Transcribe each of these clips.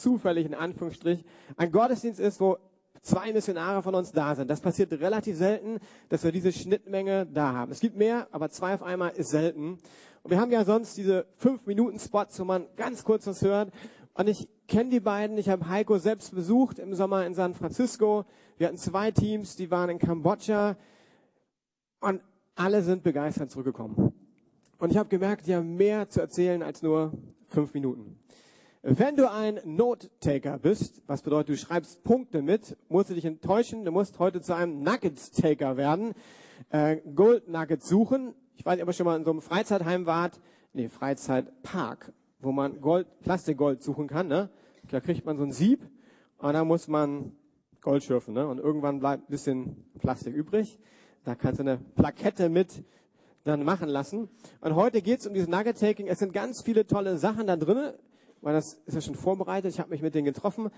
zufällig in Anführungsstrich ein Gottesdienst ist, wo zwei Missionare von uns da sind. Das passiert relativ selten, dass wir diese Schnittmenge da haben. Es gibt mehr, aber zwei auf einmal ist selten. Und wir haben ja sonst diese fünf Minuten Spots, wo man ganz kurz was hört. Und ich kenne die beiden. Ich habe Heiko selbst besucht im Sommer in San Francisco. Wir hatten zwei Teams, die waren in Kambodscha. Und alle sind begeistert zurückgekommen. Und ich habe gemerkt, die haben mehr zu erzählen als nur fünf Minuten. Wenn du ein Note-Taker bist, was bedeutet, du schreibst Punkte mit, musst du dich enttäuschen, du musst heute zu einem Nuggets-Taker werden, äh, Gold Nuggets suchen. Ich weiß nicht, ob ihr schon mal in so einem Freizeitheim wart, nee, Freizeitpark, wo man Gold, Plastikgold suchen kann, ne? Da kriegt man so ein Sieb und da muss man Gold schürfen, ne? Und irgendwann bleibt ein bisschen Plastik übrig. Da kannst du eine Plakette mit dann machen lassen. Und heute geht es um dieses Nugget-Taking. Es sind ganz viele tolle Sachen da drin, weil das ist ja schon vorbereitet. Ich habe mich mit denen getroffen.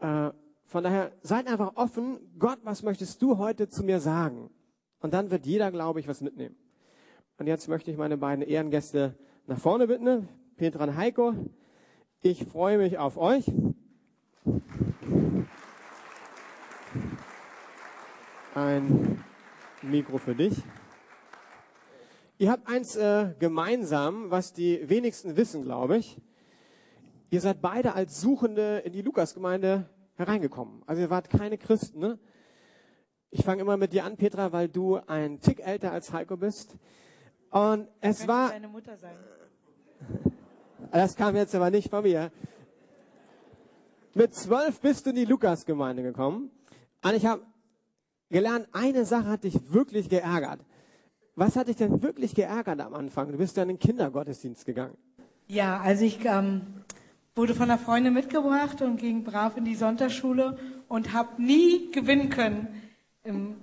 Äh, von daher seid einfach offen. Gott, was möchtest du heute zu mir sagen? Und dann wird jeder, glaube ich, was mitnehmen. Und jetzt möchte ich meine beiden Ehrengäste nach vorne bitten. Petra und Heiko. Ich freue mich auf euch. Ein Mikro für dich. Ihr habt eins äh, gemeinsam, was die wenigsten wissen, glaube ich. Ihr seid beide als Suchende in die Lukasgemeinde hereingekommen. Also ihr wart keine Christen. Ne? Ich fange immer mit dir an, Petra, weil du ein Tick älter als Heiko bist. Und es war. Deine Mutter sein. Das kam jetzt aber nicht von mir. Mit zwölf bist du in die Lukasgemeinde gekommen. Und ich habe gelernt, eine Sache hat dich wirklich geärgert. Was hat dich denn wirklich geärgert am Anfang? Du bist ja in den Kindergottesdienst gegangen. Ja, also ich ähm, wurde von einer Freundin mitgebracht und ging brav in die Sonntagsschule und habe nie gewinnen können im,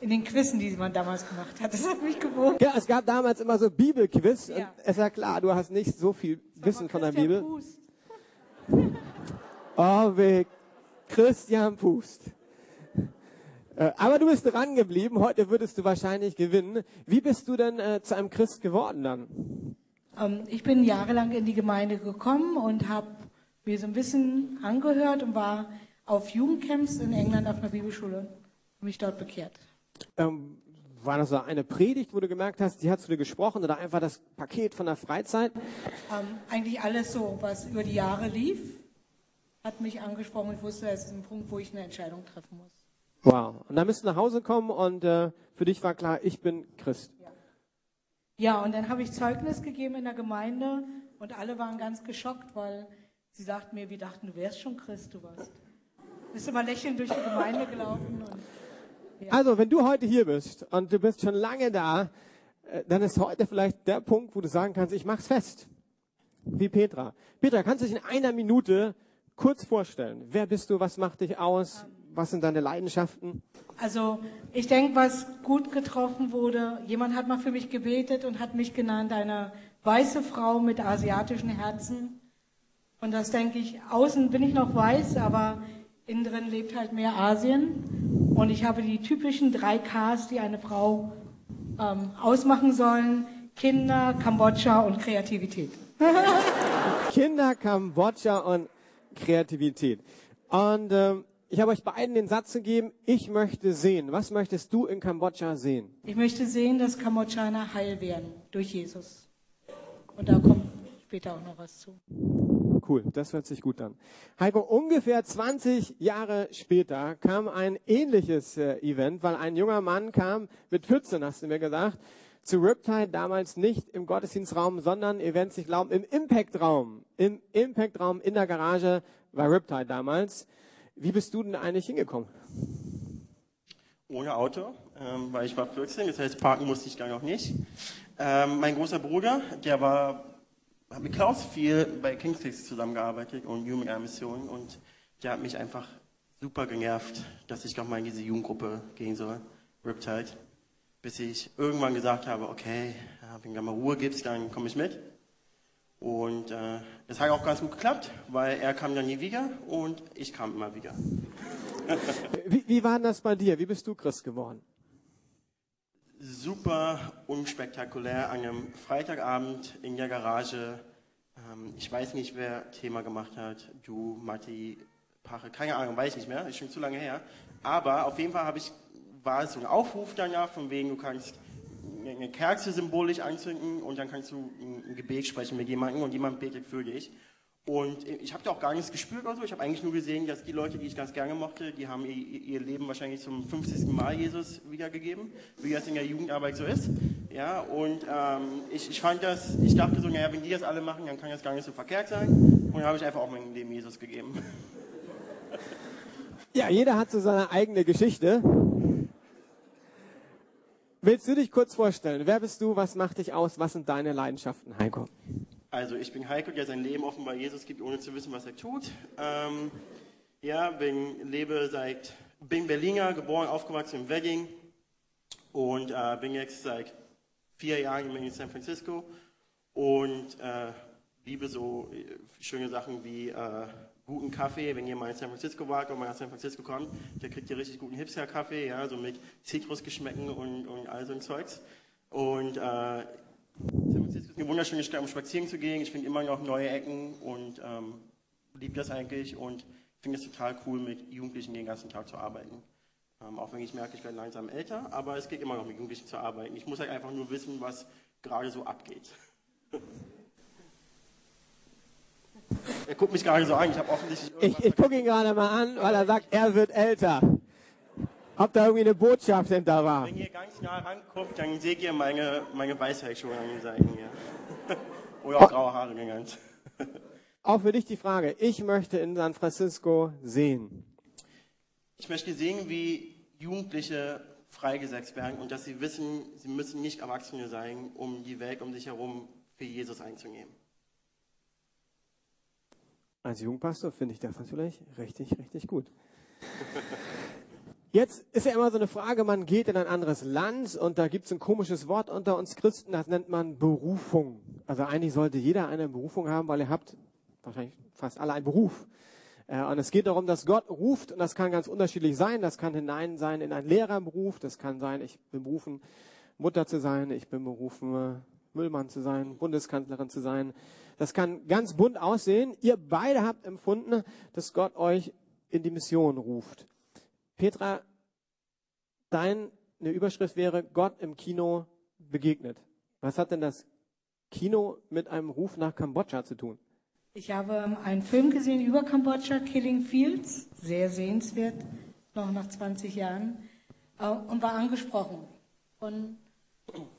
in den Quizzen, die man damals gemacht hat. Das hat mich gewogen. Ja, es gab damals immer so Bibelquiz. Ja. Und es ist ja klar, du hast nicht so viel Wissen von der Christian Bibel. Pust. Oh, wie Christian Pust. Äh, Aber du bist dran geblieben. Heute würdest du wahrscheinlich gewinnen. Wie bist du denn äh, zu einem Christ geworden dann? Ähm, ich bin jahrelang in die Gemeinde gekommen und habe mir so ein bisschen angehört und war auf Jugendcamps in England auf einer Bibelschule und mich dort bekehrt. Ähm, war das so eine Predigt, wo du gemerkt hast, die hat zu dir gesprochen oder einfach das Paket von der Freizeit? Ähm, eigentlich alles so, was über die Jahre lief, hat mich angesprochen. Ich wusste, es ist ein Punkt, wo ich eine Entscheidung treffen muss. Wow. Und dann bist du nach Hause gekommen und äh, für dich war klar, ich bin Christ. Ja, und dann habe ich Zeugnis gegeben in der Gemeinde und alle waren ganz geschockt, weil sie sagten mir, wir dachten, du wärst schon Christ, du warst. Bist immer lächelnd durch die Gemeinde gelaufen und ja. Also, wenn du heute hier bist und du bist schon lange da, äh, dann ist heute vielleicht der Punkt, wo du sagen kannst, ich mach's fest. Wie Petra. Petra, kannst du dich in einer Minute kurz vorstellen? Wer bist du? Was macht dich aus? Was sind deine Leidenschaften? Also ich denke, was gut getroffen wurde, jemand hat mal für mich gebetet und hat mich genannt, eine weiße Frau mit asiatischen Herzen. Und das denke ich, außen bin ich noch weiß, aber innen drin lebt halt mehr Asien. Und ich habe die typischen drei Ks, die eine Frau ähm, ausmachen sollen. Kinder, Kambodscha und Kreativität. Kinder, Kambodscha und Kreativität. Und ähm, ich habe euch beiden den Satz gegeben, ich möchte sehen. Was möchtest du in Kambodscha sehen? Ich möchte sehen, dass Kambodschaner heil werden durch Jesus. Und da kommt später auch noch was zu. Cool, das hört sich gut an. Heiko, ungefähr 20 Jahre später kam ein ähnliches äh, Event, weil ein junger Mann kam, mit 14 hast du mir gesagt, zu Riptide, damals nicht im Gottesdienstraum, sondern Events, ich glaube, im Impact-Raum. Im Impact-Raum in der Garage war Riptide damals. Wie bist du denn eigentlich hingekommen? Ohne Auto, ähm, weil ich war 14, das heißt, parken musste ich gar noch nicht. Ähm, mein großer Bruder, der war, hat mit Klaus viel bei Kingslix zusammengearbeitet und Jugendmission und der hat mich einfach super genervt, dass ich doch mal in diese Jugendgruppe gehen soll, Riptide. Bis ich irgendwann gesagt habe, okay, wenn du mal Ruhe gibst, dann komme ich mit. Und äh, das hat auch ganz gut geklappt, weil er kam dann nie wieder und ich kam immer wieder. Wie, wie war denn das bei dir? Wie bist du Christ geworden? super unspektakulär an einem Freitagabend in der Garage Ähm, ich weiß nicht, wer Thema gemacht hat. Du, Matti, Pache, keine Ahnung, weiß ich nicht mehr. Ist schon zu lange her. Aber auf jeden Fall ich, war es so ein Aufruf danach, von wegen, du kannst eine Kerze symbolisch anzünden und dann kannst du ein Gebet sprechen mit jemandem und jemand betet für dich. Und ich habe da auch gar nichts gespürt oder so. Ich habe eigentlich nur gesehen, dass die Leute, die ich ganz gerne mochte, die haben ihr, ihr, Leben wahrscheinlich zum 50. Mal Jesus wiedergegeben, wie das in der Jugendarbeit so ist. Ja, und ähm, ich, ich fand das, ich dachte so, naja, wenn die das alle machen, dann kann das gar nicht so verkehrt sein. Und dann habe ich einfach auch mein Leben Jesus gegeben. Ja, jeder hat so seine eigene Geschichte. Willst du dich kurz vorstellen? Wer bist du? Was macht dich aus? Was sind deine Leidenschaften, Heiko? Also ich bin Heiko, der sein Leben offenbar Jesus gibt, ohne zu wissen, was er tut. Ähm, ja, bin, lebe seit, bin Berliner, geboren, aufgewachsen in Wedding und äh, bin jetzt seit vier Jahren in San Francisco und äh, liebe so äh, schöne Sachen wie äh, guten Kaffee. Wenn ihr mal in San Francisco wart und mal nach San Francisco kommt, der kriegt ihr richtig guten Hipster-Kaffee, ja, so mit Zitrusgeschmäcken und, und all so ein Zeugs. Und äh, San Francisco ist eine wunderschöne Stadt, um spazieren zu gehen. Ich finde immer noch neue Ecken und ähm, liebe das eigentlich und finde es total cool, mit Jugendlichen den ganzen Tag zu arbeiten. Ähm, auch wenn ich merke, ich werde langsam älter, aber es geht immer noch mit Jugendlichen zu arbeiten. Ich muss halt einfach nur wissen, was gerade so abgeht. er guckt mich gerade so an, ich habe offensichtlich. Ich, ich gucke ihn gerade mal an, weil er sagt, er wird älter. Ob da irgendwie eine Botschaft hinter war? Wenn ihr ganz nah ranguckt, dann seht ihr meine, meine Weisheit schon an den Seiten hier. Oder auch graue Haare genannt. Auch für dich die Frage. Ich möchte in San Francisco sehen. Ich möchte sehen, wie Jugendliche freigesetzt werden und dass sie wissen, sie müssen nicht Erwachsene sein, um die Welt um sich herum für Jesus einzunehmen. Als Jugendpastor finde ich das natürlich richtig, richtig gut. Jetzt ist ja immer so eine Frage, man geht in ein anderes Land und da gibt es ein komisches Wort unter uns Christen, das nennt man Berufung. Also eigentlich sollte jeder eine Berufung haben, weil ihr habt wahrscheinlich fast alle einen Beruf. Äh, und es geht darum, dass Gott ruft und das kann ganz unterschiedlich sein. Das kann hinein sein in einen Lehrerberuf, das kann sein, ich bin berufen, Mutter zu sein, ich bin berufen, Müllmann zu sein, Bundeskanzlerin zu sein. Das kann ganz bunt aussehen. Ihr beide habt empfunden, dass Gott euch in die Mission ruft. Petra, deine Überschrift wäre Gott im Kino begegnet. Was hat denn das Kino mit einem Ruf nach Kambodscha zu tun? Ich habe einen Film gesehen über Kambodscha, Killing Fields, sehr sehenswert, noch nach 20 Jahren, äh, und war angesprochen von,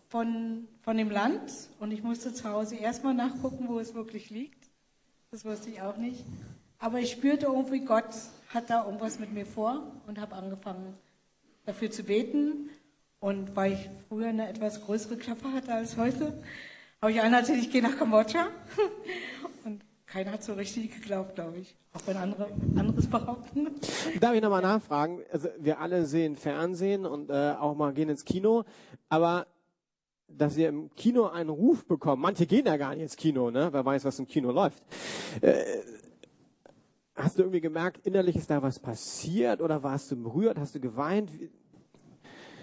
von, von dem Land. Und ich musste zu Hause erstmal nachgucken, wo es wirklich liegt. Das wusste ich auch nicht. Aber ich spürte irgendwie, Gott hat da irgendwas mit mir vor und habe angefangen dafür zu beten. Und weil ich früher eine etwas größere Klappe hatte als heute, habe ich erzählt, ich gehe nach Kambodscha. Und keiner hat so richtig geglaubt, glaube ich. Auch wenn andere anderes behaupten. Darf ich nochmal nachfragen? Also wir alle sehen Fernsehen und äh, auch mal gehen ins Kino, aber dass ihr im Kino einen Ruf bekommt. Manche gehen ja gar nicht ins Kino, ne? Wer weiß, was im Kino läuft. Äh, Hast du irgendwie gemerkt, innerlich ist da was passiert oder warst du berührt? Hast du geweint?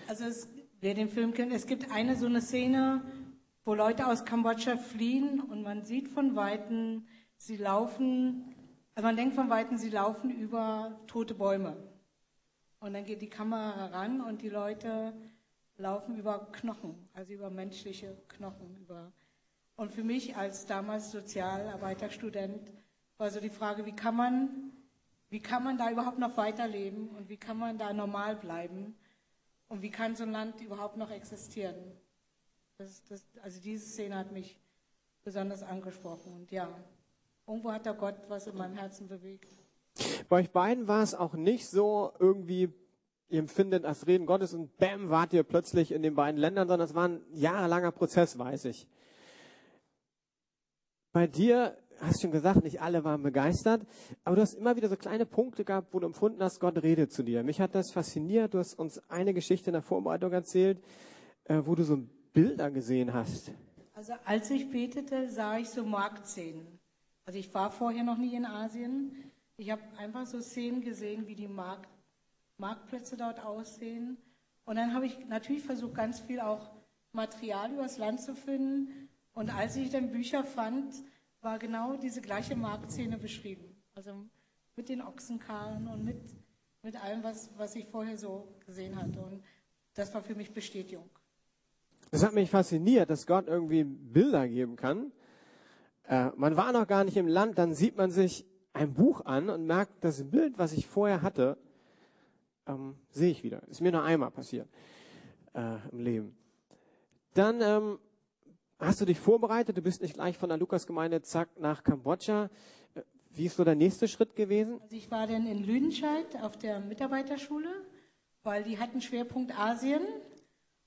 Also es, wer den Film kennt, es gibt eine so eine Szene, wo Leute aus Kambodscha fliehen und man sieht von Weitem, sie laufen, also man denkt von Weitem, sie laufen über tote Bäume. Und dann geht die Kamera heran und die Leute laufen über Knochen, also über menschliche Knochen. Über und für mich als damals Sozialarbeiterstudent war so die Frage, wie kann man, wie kann man da überhaupt noch weiterleben und wie kann man da normal bleiben und wie kann so ein Land überhaupt noch existieren. Das, das, also diese Szene hat mich besonders angesprochen und ja, irgendwo hat da Gott was in meinem Herzen bewegt. Bei euch beiden war es auch nicht so irgendwie, ihr empfindet das Reden Gottes und bam, wart ihr plötzlich in den beiden Ländern, sondern es war ein jahrelanger Prozess, weiß ich. Bei dir hast schon gesagt, nicht alle waren begeistert, aber du hast immer wieder so kleine Punkte gehabt, wo du empfunden hast, Gott redet zu dir. Mich hat das fasziniert. Du hast uns eine Geschichte in der Vorbereitung erzählt, äh, wo du so Bilder gesehen hast. Also als ich betete, sah ich so Marktszenen. Also ich war vorher noch nie in Asien. Ich habe einfach so Szenen gesehen, wie die Markt, Marktplätze dort aussehen. Und dann habe ich natürlich versucht, ganz viel auch Material übers Land zu finden. Und als ich dann Bücher fand, war genau diese gleiche Marktszene beschrieben. Also mit den Ochsenkarren und mit, mit allem, was, was ich vorher so gesehen hatte. Und das war für mich Bestätigung. Das hat mich fasziniert, dass Gott irgendwie Bilder geben kann. Äh, man war noch gar nicht im Land, dann sieht man sich ein Buch an und merkt, das Bild, was ich vorher hatte, ähm, sehe ich wieder. Ist mir nur einmal passiert äh, im Leben. Dann ähm, hast du dich vorbereitet, du bist nicht gleich von der Lukasgemeinde zack nach Kambodscha. Äh, Wie ist so der nächste Schritt gewesen? Also ich war dann in Lüdenscheid auf der Mitarbeiterschule, weil die hatten Schwerpunkt Asien.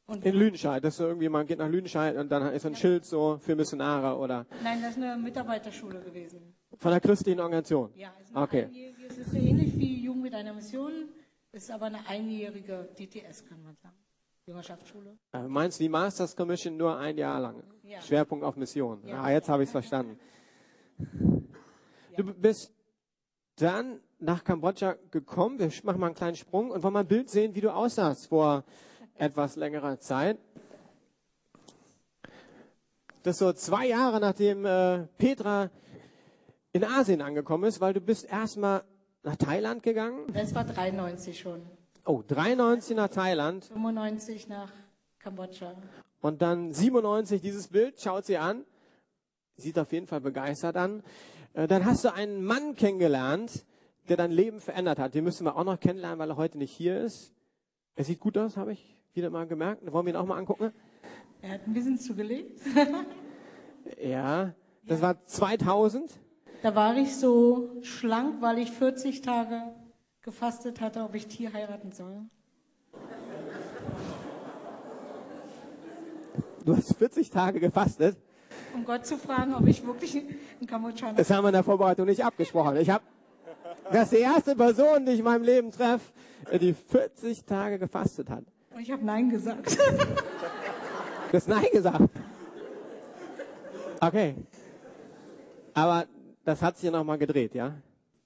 Und In Lüdenscheid, das ist so irgendwie, man geht nach Lüdenscheid und dann ist ein Schild so für Missionare oder Nein, das ist eine Mitarbeiterschule gewesen. von der christlichen Organisation. Ja, es ist Okay. einjährige, es ist so ähnlich wie Jugend mit einer Mission, es ist aber eine einjährige DTS, kann man sagen. Jüngerschaftsschule. Äh, meinst du die Masters Commission nur ein Jahr lang? Ja. Schwerpunkt auf Mission. Ja. Ah, jetzt habe ich es verstanden. Du bist dann nach Kambodscha gekommen. Wir machen mal einen kleinen Sprung und wollen mal ein Bild sehen, wie du aussahst vor etwas längerer Zeit. Das ist so zwei Jahre nachdem äh, Petra in Asien angekommen ist, weil du bist erstmal nach Thailand gegangen. Das war 93 schon. Oh, 93 nach Thailand 95 nach Kambodscha. Und dann 97 dieses Bild, schaut sie an, sieht auf jeden Fall begeistert an. Äh, Dann hast du einen Mann kennengelernt, der dein Leben verändert hat. Den müssen wir auch noch kennenlernen, weil er heute nicht hier ist. Er sieht gut aus, habe ich wieder mal gemerkt. Wollen wir ihn auch mal angucken? Er hat ein bisschen zugelegt. Ja, das war 2000. Da war ich so schlank, weil ich 40 Tage gefastet hatte, ob ich Tier heiraten soll. Du hast 40 Tage gefastet. Um Gott zu fragen, ob ich wirklich ein Kambodschaner Das haben wir in der Vorbereitung nicht abgesprochen. Ich habe, das ist die erste Person, die ich in meinem Leben treffe, die 40 Tage gefastet hat. Und ich habe Nein gesagt. Du hast Nein gesagt. Okay. Aber das hat sich ja nochmal gedreht, ja?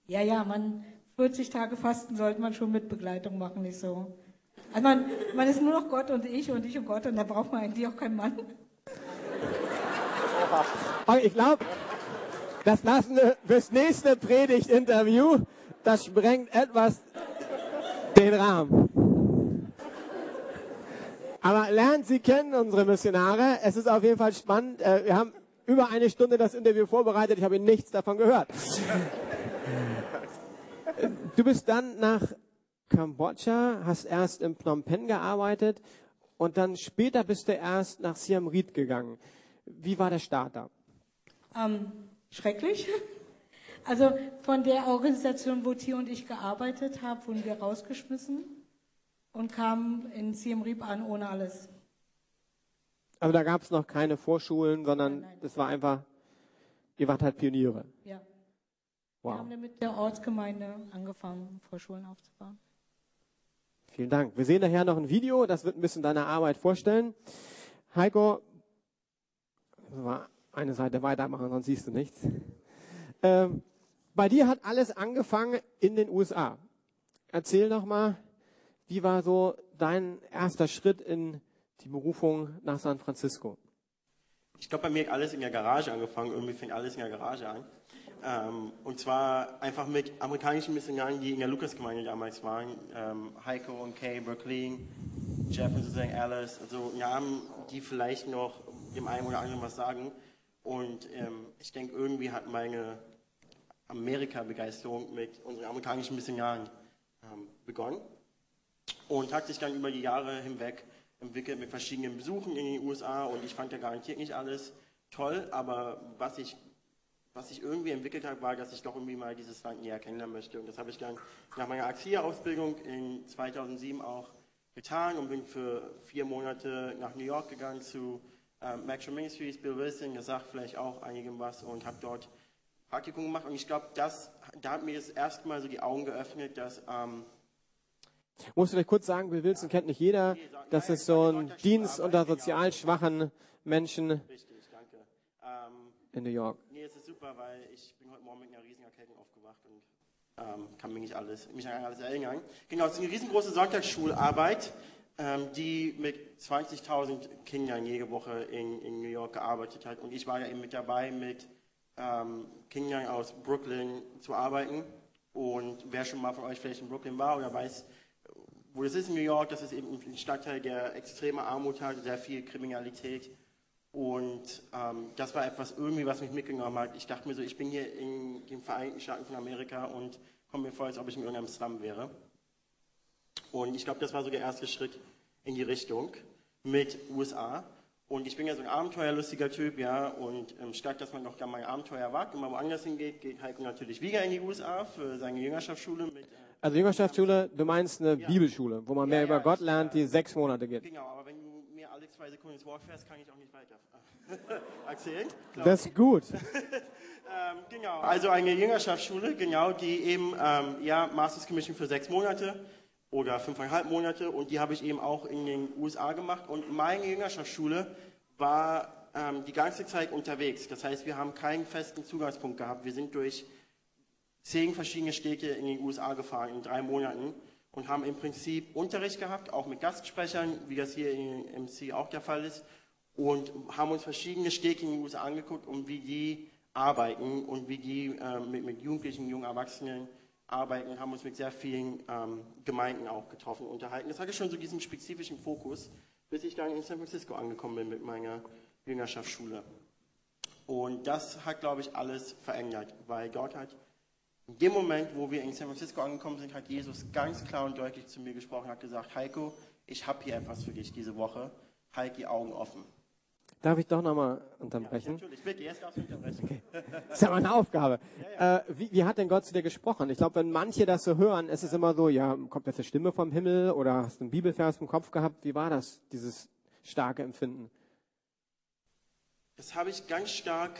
ja, ja, man 40 Tage Fasten sollte man schon mit Begleitung machen, nicht so. Also man, man ist nur noch Gott und ich und ich und Gott und da braucht man eigentlich auch keinen Mann. Okay, ich glaube, das lassen wir fürs nächste Predigt-Interview. Das sprengt etwas den Rahmen. Aber lernt sie kennen, unsere Missionare. Es ist auf jeden Fall spannend. Äh, Wir haben über eine Stunde das Interview vorbereitet. Ich habe nichts davon gehört. Du bist dann nach Kambodscha, hast erst in Phnom Penh gearbeitet und dann später bist du erst nach Siem Reap gegangen. Wie war der Start da? Ähm, schrecklich. Also von der Organisation, wo Tier und ich gearbeitet haben, wurden wir rausgeschmissen und kamen in Siem Reap an ohne alles. Also da gab es noch keine Vorschulen, sondern Nein, nein. das war einfach, ihr wart halt Pioniere. Ja. Wir Wow. haben dann mit der Ortsgemeinde angefangen, Vorschulen aufzubauen. Vielen Dank. Wir sehen nachher noch ein Video, das wird ein bisschen deine Arbeit vorstellen. Heiko, eine Seite weitermachen, sonst siehst du nichts. Ähm, bei dir hat alles angefangen in den USA. Erzähl doch mal, wie war so dein erster Schritt in die Berufung nach San Francisco? Ich glaube, bei mir hat alles in der Garage angefangen. Irgendwie fängt alles in der Garage an. Ähm, und zwar einfach mit amerikanischen Missionaren, die in der Lukasgemeinde damals waren. Ähm, Heiko und Kay Berkeley, Jeff und Susan Alice. Also Namen, die vielleicht noch dem einen oder anderen was sagen. Und ähm, ich denke, irgendwie hat meine Amerika-Begeisterung mit unseren amerikanischen Missionaren ähm, begonnen und hat sich dann über die Jahre hinweg entwickelt mit verschiedenen Besuchen in den USA und ich fand ja garantiert nicht alles toll, aber was ich, was ich irgendwie entwickelt habe, war, dass ich doch irgendwie mal dieses Land näher kennenlernen möchte. Und das habe ich dann nach meiner Axia-Ausbildung in 2007 auch getan und bin für vier Monate nach New York gegangen zu ähm, Metro Ministries, Bill Wilson, der sagt vielleicht auch einigem was und habe dort Praktikum gemacht. Und ich glaube, das, da hat mir das erste Mal so die Augen geöffnet, dass ähm, Musst du vielleicht kurz sagen, Bill Wilson kennt nicht jeder. Das ist so ein Dienst unter sozial schwachen Menschen in New York. Nee, es ist super, weil ich bin heute Morgen mit einer riesigen Erkältung aufgewacht und ähm, kann mich nicht alles, mich an alles erinnern. Genau, es ist eine riesengroße Sonntagsschularbeit, ähm, die mit 20.000 Kindern jede Woche in, in New York gearbeitet hat. Und ich war ja eben mit dabei mit ähm, Kindern aus Brooklyn zu arbeiten. Und wer schon mal von euch vielleicht in Brooklyn war oder weiß, wo es ist in New York, das ist eben ein Stadtteil, der extreme Armut hat, sehr viel Kriminalität. Und ähm, das war etwas irgendwie, was mich mitgenommen hat. Ich dachte mir so, ich bin hier in den Vereinigten Staaten von Amerika und komme mir vor, als ob ich in irgendeinem Slum wäre. Und ich glaube, das war so der erste Schritt in die Richtung mit USA. Und ich bin ja so ein abenteuerlustiger Typ, ja. Und ähm, statt dass man noch gar mal Abenteuer wagt und mal woanders hingeht, geht Heiko natürlich wieder in die USA für seine Jüngerschaftsschule mit. Äh, Also Jüngerschaftsschule, du meinst eine Bibelschule, wo man mehr Ja, über ja, Gott lernt, die sechs Monate geht. Genau, aber wenn du mir alle zwei Sekunden ins Wort fährst, kann ich auch nicht weiter erzählen. Das ist gut. Ähm, genau, also eine Jüngerschaftsschule, genau, die eben, ähm, ja, Masters Commission für sechs Monate oder fünfeinhalb Monate und die habe ich eben auch in den USA gemacht und meine Jüngerschaftsschule war ähm, die ganze Zeit unterwegs. Das heißt, wir haben keinen festen Zugangspunkt gehabt. Wir sind durch zehn verschiedene Städte in den USA gefahren in drei Monaten und haben im Prinzip Unterricht gehabt, auch mit Gastsprechern, wie das hier in MC auch der Fall ist, und haben uns verschiedene Städte in den USA angeguckt und wie die arbeiten und wie die äh, mit, mit Jugendlichen, jungen Erwachsenen arbeiten, haben uns mit sehr vielen ähm, Gemeinden auch getroffen, unterhalten. Das hatte schon so diesen spezifischen Fokus, bis ich dann in San Francisco angekommen bin mit meiner Jüngerschaftsschule. Und das hat, glaube ich, alles verändert, weil Gott hat in dem Moment, wo wir in San Francisco angekommen sind, hat Jesus ganz klar und deutlich zu mir gesprochen, hat gesagt, Heiko, ich habe hier etwas für dich diese Woche, halt die Augen offen. Darf ich doch nochmal Ja, unterbrechen? natürlich, bitte, jetzt darfst du unterbrechen. Das ist ja meine Aufgabe. Äh, wie, wie hat denn Gott zu dir gesprochen? Ich glaube, wenn manche das so hören, ist es immer so, ja, kommt jetzt eine Stimme vom Himmel oder hast du einen Bibelvers im Kopf gehabt? Wie war das, dieses starke Empfinden? Das habe ich ganz stark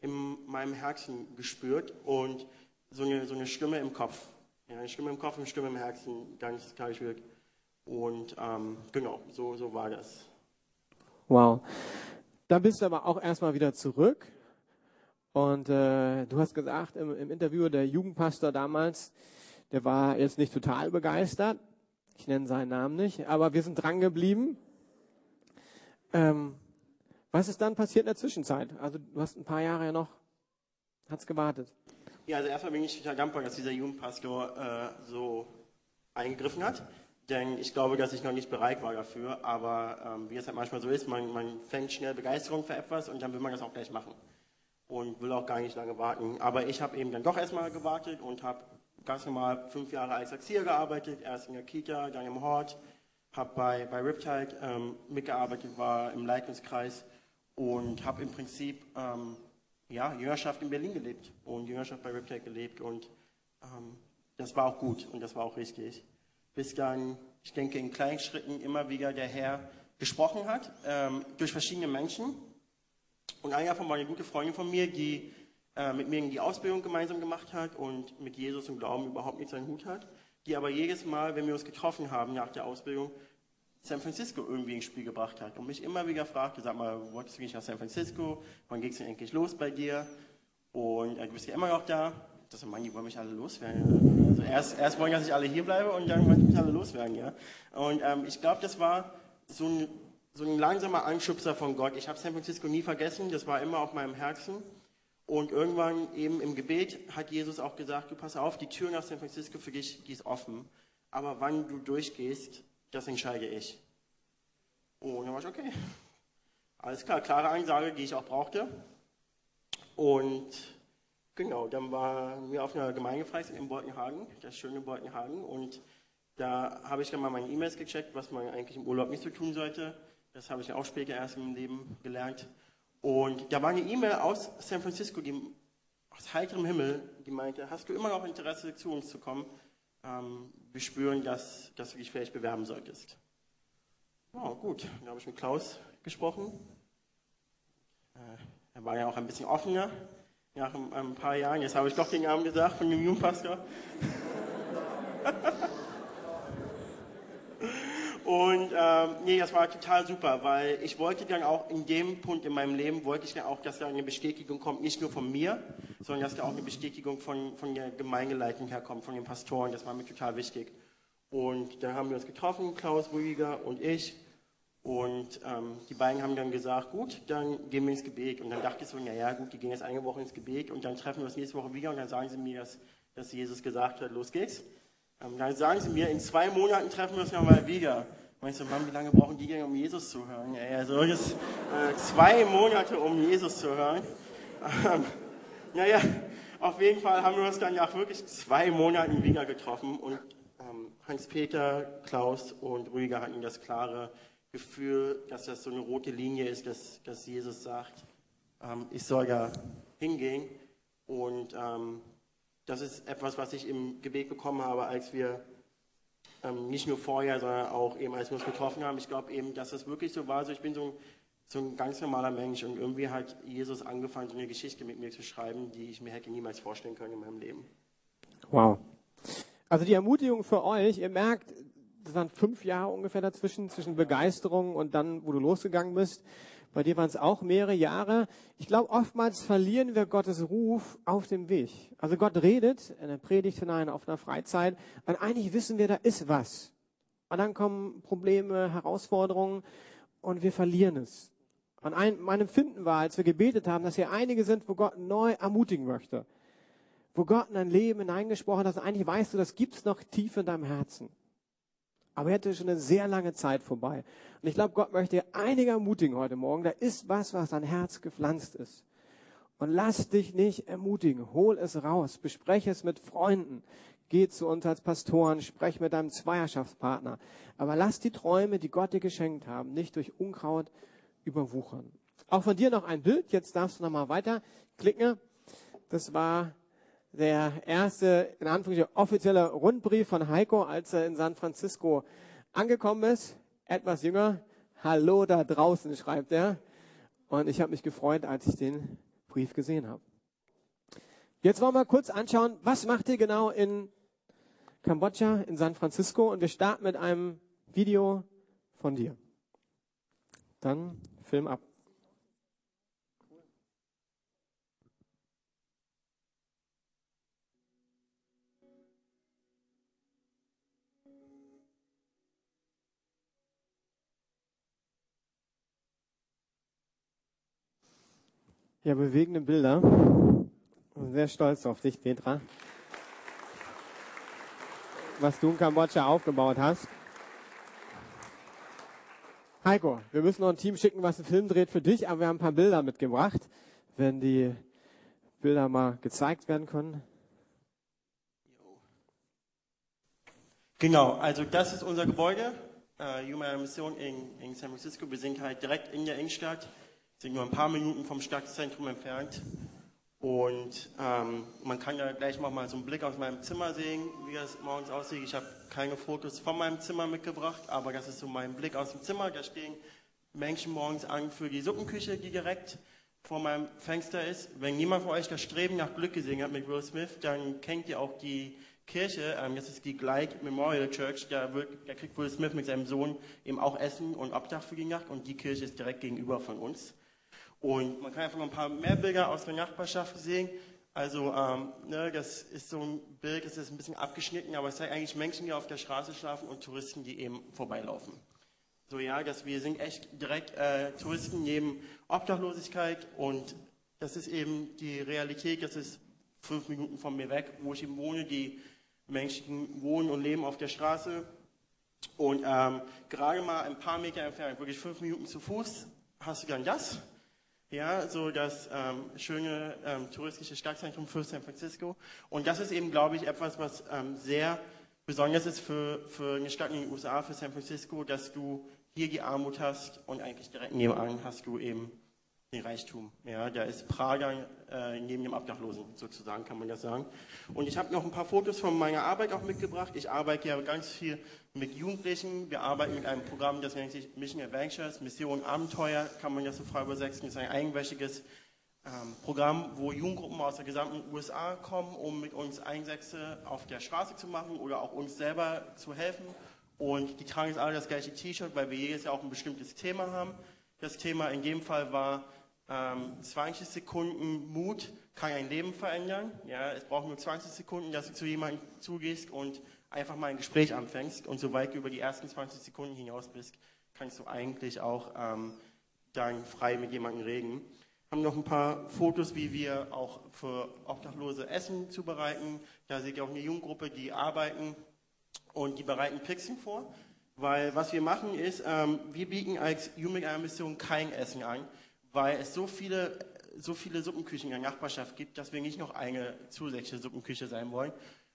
in meinem Herzen gespürt und so eine, so eine Stimme im Kopf. Ja, eine Stimme im Kopf, eine Stimme im Herzen, ganz klar gespürt. Und ähm, genau, so, so war das. Wow. Da bist du aber auch erstmal wieder zurück. Und äh, du hast gesagt im, im Interview, der Jugendpastor damals, der war jetzt nicht total begeistert. Ich nenne seinen Namen nicht, aber wir sind dran geblieben. Ähm, was ist dann passiert in der Zwischenzeit? Also du hast ein paar Jahre ja noch, hat's gewartet. Ja, also erstmal bin ich total dankbar, dass dieser Jugendpastor äh, so eingegriffen hat. Denn ich glaube, dass ich noch nicht bereit war dafür. Aber ähm, wie es halt manchmal so ist, man, man fängt schnell Begeisterung für etwas und dann will man das auch gleich machen. Und will auch gar nicht lange warten. Aber ich habe eben dann doch erstmal gewartet und habe ganz normal fünf Jahre als Erzieher gearbeitet. Erst in der Kita, dann im Hort. Habe bei, bei Riptide ähm, mitgearbeitet, war im Leitungskreis und habe im Prinzip ähm, ja, Jüngerschaft in Berlin gelebt und Jüngerschaft bei Riptide gelebt. Und ähm, das war auch gut und das war auch richtig bis dann, ich denke, in kleinen Schritten immer wieder der Herr gesprochen hat, ähm, durch verschiedene Menschen. Und einer war eine gute Freundin von mir, die äh, mit mir die Ausbildung gemeinsam gemacht hat und mit Jesus und Glauben überhaupt nichts an Hut hat, die aber jedes Mal, wenn wir uns getroffen haben nach der Ausbildung, San Francisco irgendwie ins Spiel gebracht hat und mich immer wieder fragte, sag mal, wolltest du nicht nach San Francisco? Wann geht's denn endlich los bei dir? Und äh, du bist ja immer noch da. Das sind Mann, die wollen mich alle loswerden. Also erst, erst wollen, dass ich alle hier bleibe und dann wollen die mich alle loswerden, ja. Und ähm, ich glaube, das war so ein, so ein langsamer Anschubser von Gott. Ich habe San Francisco nie vergessen, das war immer auf meinem Herzen. Und irgendwann eben im Gebet hat Jesus auch gesagt, du pass auf, die Tür nach San Francisco für dich, die ist offen. Aber wann du durchgehst, das entscheide ich. Und dann war ich, okay. Alles klar, klare Ansage, die ich auch brauchte. Und genau, dann waren wir auf einer Gemeindefreizeit in Boltenhagen, das schöne Boltenhagen. Und da habe ich dann mal meine E-Mails gecheckt, was man eigentlich im Urlaub nicht so tun sollte. Das habe ich auch später erst im Leben gelernt. Und da war eine E-Mail aus San Francisco, die aus heiterem Himmel, die meinte, hast du immer noch Interesse, zu uns zu kommen? Ähm, wir spüren, dass, du dich vielleicht bewerben solltest. Wow, gut. Dann habe ich mit Klaus gesprochen. Äh, er war ja auch ein bisschen offener nach ein, ein paar Jahren. Jetzt habe ich doch den Namen gesagt von dem Jugendpastor. Und ähm, nee, das war total super, weil ich wollte dann auch in dem Punkt in meinem Leben, wollte ich dann auch, dass da eine Bestätigung kommt, nicht nur von mir, sondern dass da auch eine Bestätigung von, von der Gemeindeleitung herkommt, von den Pastoren. Das war mir total wichtig. Und da haben wir uns getroffen, Klaus Rüdiger und ich. Und ähm, die beiden haben dann gesagt, gut, dann gehen wir ins Gebet. Und dann dachte ich so, naja, gut, die gehen jetzt eine Woche ins Gebet und dann treffen wir uns nächste Woche wieder und dann sagen sie mir, dass, dass Jesus gesagt hat, los geht's. Ähm, dann sagen sie mir, in zwei Monaten treffen wir uns nochmal wieder. Meinst du, Mann, wie lange brauchen die denn, um Jesus zu hören? Ja, also jetzt, äh, zwei Monate, um Jesus zu hören. Ähm, naja, auf jeden Fall haben wir uns dann nach wirklich zwei Monaten wieder getroffen und ähm, Hans-Peter, Klaus und Rüdiger hatten das klare Gefühl, dass das so eine rote Linie ist, dass, dass Jesus sagt, ähm, ich soll da hingehen. Und ähm, das ist etwas, was ich im Gebet bekommen habe, als wir ähm, nicht nur vorher, sondern auch eben, als wir uns getroffen haben. Ich glaube eben, dass das wirklich so war. Also ich bin so ein, so ein ganz normaler Mensch und irgendwie hat Jesus angefangen, so eine Geschichte mit mir zu schreiben, die ich mir hätte niemals vorstellen können in meinem Leben. Wow. Also die Ermutigung für euch, ihr merkt, das waren fünf Jahre ungefähr dazwischen, zwischen Begeisterung und dann, wo du losgegangen bist. Bei dir waren es auch mehrere Jahre. Ich glaube, oftmals verlieren wir Gottes Ruf auf dem Weg. Also Gott redet in der Predigt hinein, auf einer Freizeit, und eigentlich wissen wir, da ist was. Und dann kommen Probleme, Herausforderungen und wir verlieren es. Und ein, mein Empfinden war, als wir gebetet haben, dass hier einige sind, wo Gott neu ermutigen möchte. Wo Gott in dein Leben hineingesprochen hat, dass eigentlich weißt du, das gibt's noch tief in deinem Herzen. Aber er hatte schon eine sehr lange Zeit vorbei. Und ich glaube, Gott möchte dir einige ermutigen heute Morgen. Da ist was, was dein Herz gepflanzt ist. Und lass dich nicht ermutigen. Hol es raus. Bespreche es mit Freunden. Geh zu uns als Pastoren. Sprech mit deinem Zweierschaftspartner. Aber lass die Träume, die Gott dir geschenkt haben, nicht durch Unkraut überwuchern. Auch von dir noch ein Bild. Jetzt darfst du nochmal weiter klicken. Das war der erste, in Anführungszeichen, offizielle Rundbrief von Heiko, als er in San Francisco angekommen ist. Etwas jünger. Hallo da draußen, schreibt er. Und ich habe mich gefreut, als ich den Brief gesehen habe. Jetzt wollen wir kurz anschauen, was macht ihr genau in Kambodscha, in San Francisco? Und wir starten mit einem Video von dir. Dann Film ab. Ja, bewegende Bilder. Sehr stolz auf dich, Petra. Was du in Kambodscha aufgebaut hast. Heiko, wir müssen noch ein Team schicken, was einen Film dreht für dich, aber wir haben ein paar Bilder mitgebracht. Wenn die Bilder mal gezeigt werden können. Genau, also das ist unser Gebäude, äh, Human Mission in, in San Francisco. Wir sind halt direkt in der Innenstadt sind nur ein paar Minuten vom Stadtzentrum entfernt. Und ähm, man kann ja gleich mal so einen Blick aus meinem Zimmer sehen, wie es morgens aussieht. Ich habe keine Fotos von meinem Zimmer mitgebracht, aber das ist so mein Blick aus dem Zimmer. Da stehen Menschen morgens an für die Suppenküche, die direkt vor meinem Fenster ist. Wenn niemand von euch das Streben nach Glück gesehen hat mit Will Smith, dann kennt ihr auch die Kirche, ähm, das ist die Glide Memorial Church, da, wird, da kriegt Will Smith mit seinem Sohn eben auch Essen und Obdach für die Nacht und die Kirche ist direkt gegenüber von uns. Und man kann einfach noch ein paar mehr Bilder aus der Nachbarschaft sehen. Also ähm, ne, das ist so ein Bild, das ist ein bisschen abgeschnitten, aber es zeigt eigentlich Menschen, die auf der Straße schlafen und Touristen, die eben vorbeilaufen. So ja, dass wir sind echt direkt äh, Touristen neben Obdachlosigkeit und das ist eben die Realität, das ist fünf Minuten von mir weg, wo ich eben wohne. Die Menschen wohnen und leben auf der Straße und ähm, gerade mal ein paar Meter entfernt, wirklich fünf Minuten zu Fuß, hast du dann das ja, so das ähm, schöne ähm, touristische Stadtzentrum für San Francisco. Und das ist eben, glaube ich, etwas, was ähm, sehr besonders ist für, für eine Stadt in den USA, für San Francisco, dass du hier die Armut hast und eigentlich direkt nebenan hast du eben den Reichtum. Ja, da ist Prager äh, neben dem Obdachlosen, sozusagen, kann man das sagen. Und ich habe noch ein paar Fotos von meiner Arbeit auch mitgebracht. Ich arbeite ja ganz viel mit Jugendlichen. Wir arbeiten mit einem Programm, das nennt sich Mission Adventures, Mission Abenteuer, kann man das so frei übersetzen. Das ist ein eigenwöchiges ähm, Programm, wo Jugendgruppen aus der gesamten USA kommen, um mit uns Einsätze auf der Straße zu machen oder auch uns selber zu helfen. Und die tragen jetzt alle das gleiche T-Shirt, weil wir jedes Jahr auch ein bestimmtes Thema haben. Das Thema in dem Fall war ähm, 20 Sekunden Mut kann ein Leben verändern. Ja, es braucht nur 20 Sekunden, dass du zu jemandem zugehst und einfach mal ein Gespräch anfängst und so weit über die ersten 20 Sekunden hinaus bist, kannst du eigentlich auch ähm, dann frei mit jemandem reden. Haben noch ein paar Fotos, wie wir auch für Obdachlose Essen zubereiten. Da seht ihr auch eine Jugendgruppe, die arbeiten und die bereiten Pixen vor. Weil was wir machen ist, ähm, wir bieten als Jugendmission kein Essen an, weil es so viele, so viele Suppenküchen in der Nachbarschaft gibt, dass wir nicht noch eine zusätzliche Suppenküche sein wollen.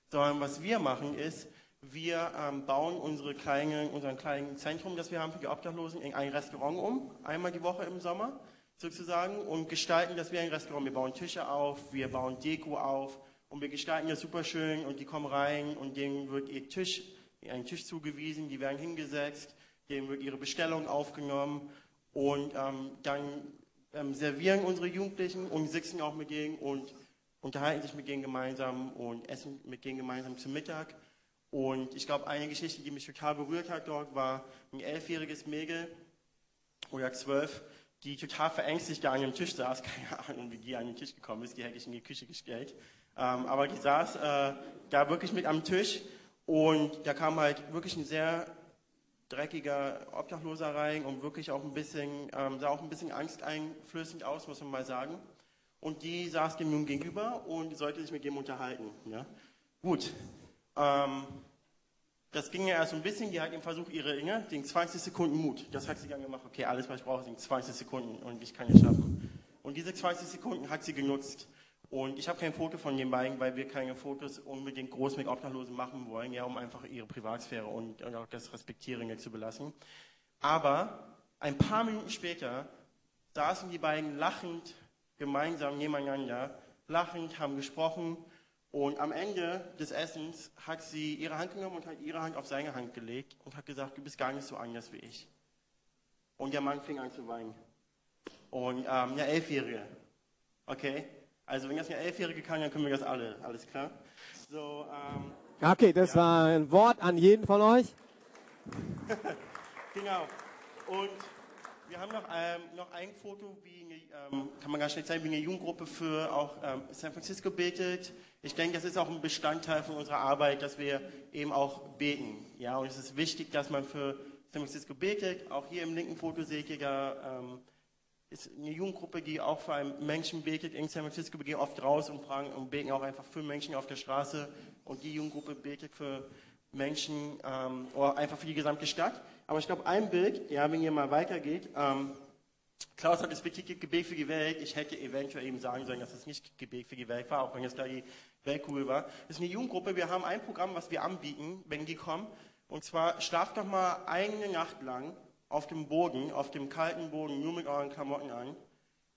Sondern was wir machen ist, wir ähm, bauen unsere kleine, unseren kleinen Zentrum, das wir haben für die Obdachlosen, in ein Restaurant um, einmal die Woche im Sommer sozusagen, und gestalten das wie ein Restaurant. Wir bauen Tische auf, wir bauen Deko auf und wir gestalten das super schön und die kommen rein und denen wird ihr Tisch, ein Tisch zugewiesen, die werden hingesetzt, denen wird ihre Bestellung aufgenommen und ähm, dann ähm, servieren unsere Jugendlichen und sitzen auch mit denen und unterhalten sich mit denen gemeinsam und essen mit denen gemeinsam zum Mittag. Und ich glaube, eine Geschichte, die mich total berührt hat dort, war ein elfjähriges Mädel oder zwölf, die total verängstigt da an dem Tisch saß. Keine Ahnung, wie die an den Tisch gekommen ist. Die hätte ich in die Küche gestellt. Ähm, aber die saß äh, da wirklich mit am Tisch und da kam halt wirklich ein sehr dreckiger Obdachloser rein und wirklich auch ein bisschen, ähm, sah auch ein bisschen angsteinflößend aus, muss man mal sagen. Und die saß dem nun gegenüber und sollte sich mit dem unterhalten. Ja? Gut, ähm, das ging ja erst ein bisschen, die hat ihm versucht, ihre Inge, den 20 Sekunden Mut. Das hat sie dann gemacht, okay, alles, was ich brauche, sind 20 Sekunden und ich kann es schaffen. Und diese 20 Sekunden hat sie genutzt. Und ich habe kein Foto von den beiden, weil wir keine Fotos unbedingt groß mit Obdachlosen machen wollen, ja, um einfach ihre Privatsphäre und, und auch das Respektieren zu belassen. Aber ein paar Minuten später saßen die beiden lachend gemeinsam nebeneinander, lachend, haben gesprochen und am Ende des Essens hat sie ihre Hand genommen und hat ihre Hand auf seine Hand gelegt und hat gesagt, du bist gar nicht so anders wie ich. Und der Mann fing an zu weinen. Und ähm, eine Elfjährige. Okay? Also wenn das eine Elfjährige kann, dann können wir das alle. Alles klar? So, ähm, okay, das ja. war ein Wort an jeden von euch. genau. Und wir haben noch, ähm, noch ein Foto, wie eine, ähm, kann man ganz schnell zeigen, wie eine Jugendgruppe für auch ähm, San Francisco betet. Ich denke, das ist auch ein Bestandteil von unserer Arbeit, dass wir eben auch beten. Ja, und es ist wichtig, dass man für San Francisco betet. Auch hier im linken Foto seht ihr da, ähm, ist eine Jugendgruppe, die auch für einen Menschen betet in San Francisco. Wir gehen oft raus und fragen und beten auch einfach für Menschen auf der Straße. Und die Jugendgruppe betet für Menschen ähm, oder einfach für die gesamte Stadt. Aber ich glaube, ein Bild, ja, wenn ihr mal weitergeht, ähm, Klaus hat das betitelt Gebet für die Welt. Ich hätte eventuell eben sagen sollen, dass es nicht Gebet für die Welt war, auch wenn es da die Weltkugel war. Das ist eine Jugendgruppe. Wir haben ein Programm, was wir anbieten, wenn die kommen. Und zwar schlaft doch mal eine Nacht lang auf dem Boden, auf dem kalten Boden, nur mit euren Klamotten an.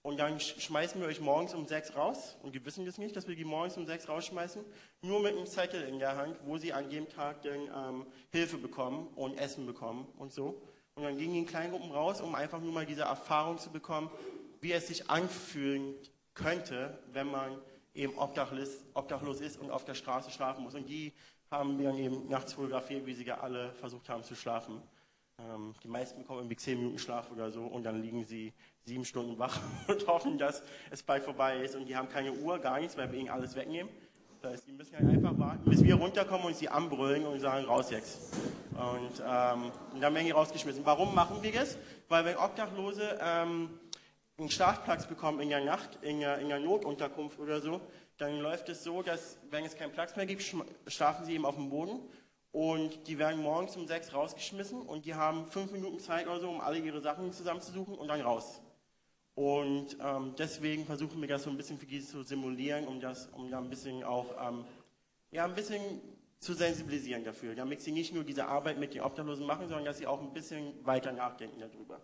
Und dann schmeißen wir euch morgens um sechs raus. Und die wissen das nicht, dass wir die morgens um sechs rausschmeißen. Nur mit einem Zettel in der Hand, wo sie an jedem Tag dann ähm, Hilfe bekommen und Essen bekommen und so. Und dann gingen die in Kleingruppen raus, um einfach nur mal diese Erfahrung zu bekommen, wie es sich anfühlen könnte, wenn man eben obdachlos, obdachlos ist und auf der Straße schlafen muss. Und die haben wir dann eben nachts fotografiert, wie sie ja alle versucht haben zu schlafen. Ähm, die meisten bekommen irgendwie zehn Minuten Schlaf oder so und dann liegen sie sieben Stunden wach und hoffen, dass es bald vorbei ist. Und die haben keine Uhr, gar nichts, weil wir ihnen alles wegnehmen. Das heißt, die müssen halt einfach warten, bis wir runterkommen und sie anbrüllen und sagen, raus jetzt. Und, ähm, und dann werden die rausgeschmissen. Warum machen wir das? Weil wenn Obdachlose ähm, einen Schlafplatz bekommen in der Nacht, in der, in der Notunterkunft oder so, dann läuft es so, dass wenn es keinen Platz mehr gibt, schlafen sie eben auf dem Boden und die werden morgens um sechs rausgeschmissen und die haben fünf Minuten Zeit oder so, um alle ihre Sachen zusammenzusuchen und dann raus. Und ähm, deswegen versuchen wir das so ein bisschen für die zu simulieren, um das, um da ein bisschen auch, ähm, ja, ein bisschen zu sensibilisieren dafür, damit sie nicht nur diese Arbeit mit den Obdachlosen machen, sondern dass sie auch ein bisschen weiter nachdenken darüber.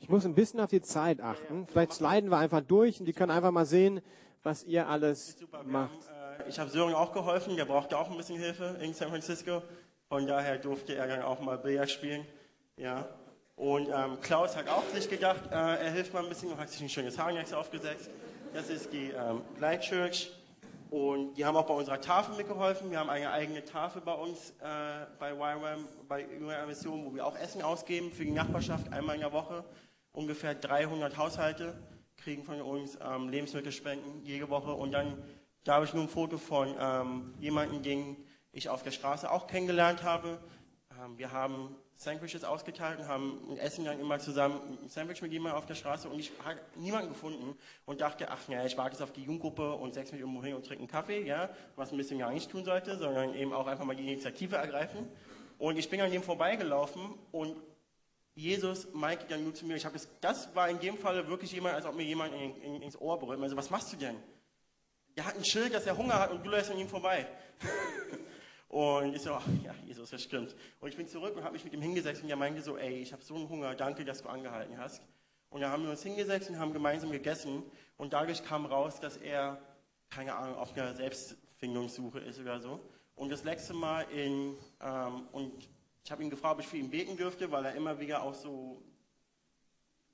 Ich muss ein bisschen auf die Zeit achten. Vielleicht sliden wir einfach durch und die können einfach mal sehen, was ihr alles macht. Ich habe Sören auch geholfen, der brauchte auch ein bisschen Hilfe in San Francisco. Von daher durfte er dann auch mal Billard spielen. Ja. Und ähm, Klaus hat auch sich gedacht, äh, er hilft mal ein bisschen und hat sich ein schönes Haarnetz aufgesetzt. Das ist die ähm, Light Church. Und die haben auch bei unserer Tafel mitgeholfen. Wir haben eine eigene Tafel bei uns äh, bei YWAM, bei Junger Mission, wo wir auch Essen ausgeben für die Nachbarschaft einmal in der Woche. Ungefähr 300 Haushalte kriegen von uns ähm, Lebensmittelspenden jede Woche. Und dann, da habe ich nur ein Foto von ähm, jemandem, den ich auf der Straße auch kennengelernt habe. ähm, wir haben Sandwiches ausgeteilt und haben ein Essen dann immer zusammen ein Sandwich mit jemandem auf der Straße und ich habe niemanden gefunden und dachte, ach ja, ich warte jetzt auf die Jugendgruppe und setze mich irgendwo hin und trinke einen Kaffee, ja, was ein bisschen gar nicht tun sollte, sondern eben auch einfach mal die Initiative ergreifen. Und ich bin an dem vorbeigelaufen und Jesus meinte dann nur zu mir, ich habe das war in dem Fall wirklich jemand, als ob mir jemand in, in, ins Ohr berührt. Also, was machst du denn? Der hat ein Schild, dass er Hunger hat und du läufst an ihm vorbei. und ich so, ach, ja, Jesus, das stimmt. Und ich bin zurück und habe mich mit ihm hingesetzt und er meinte so, ey, ich habe so einen Hunger, danke, dass du angehalten hast. Und dann haben wir uns hingesetzt und haben gemeinsam gegessen und dadurch kam raus, dass er, keine Ahnung, auf einer Selbstfindungssuche ist oder so. Und das letzte Mal in, ähm, und ich habe ihn gefragt, ob ich für ihn beten dürfte, weil er immer wieder auch so,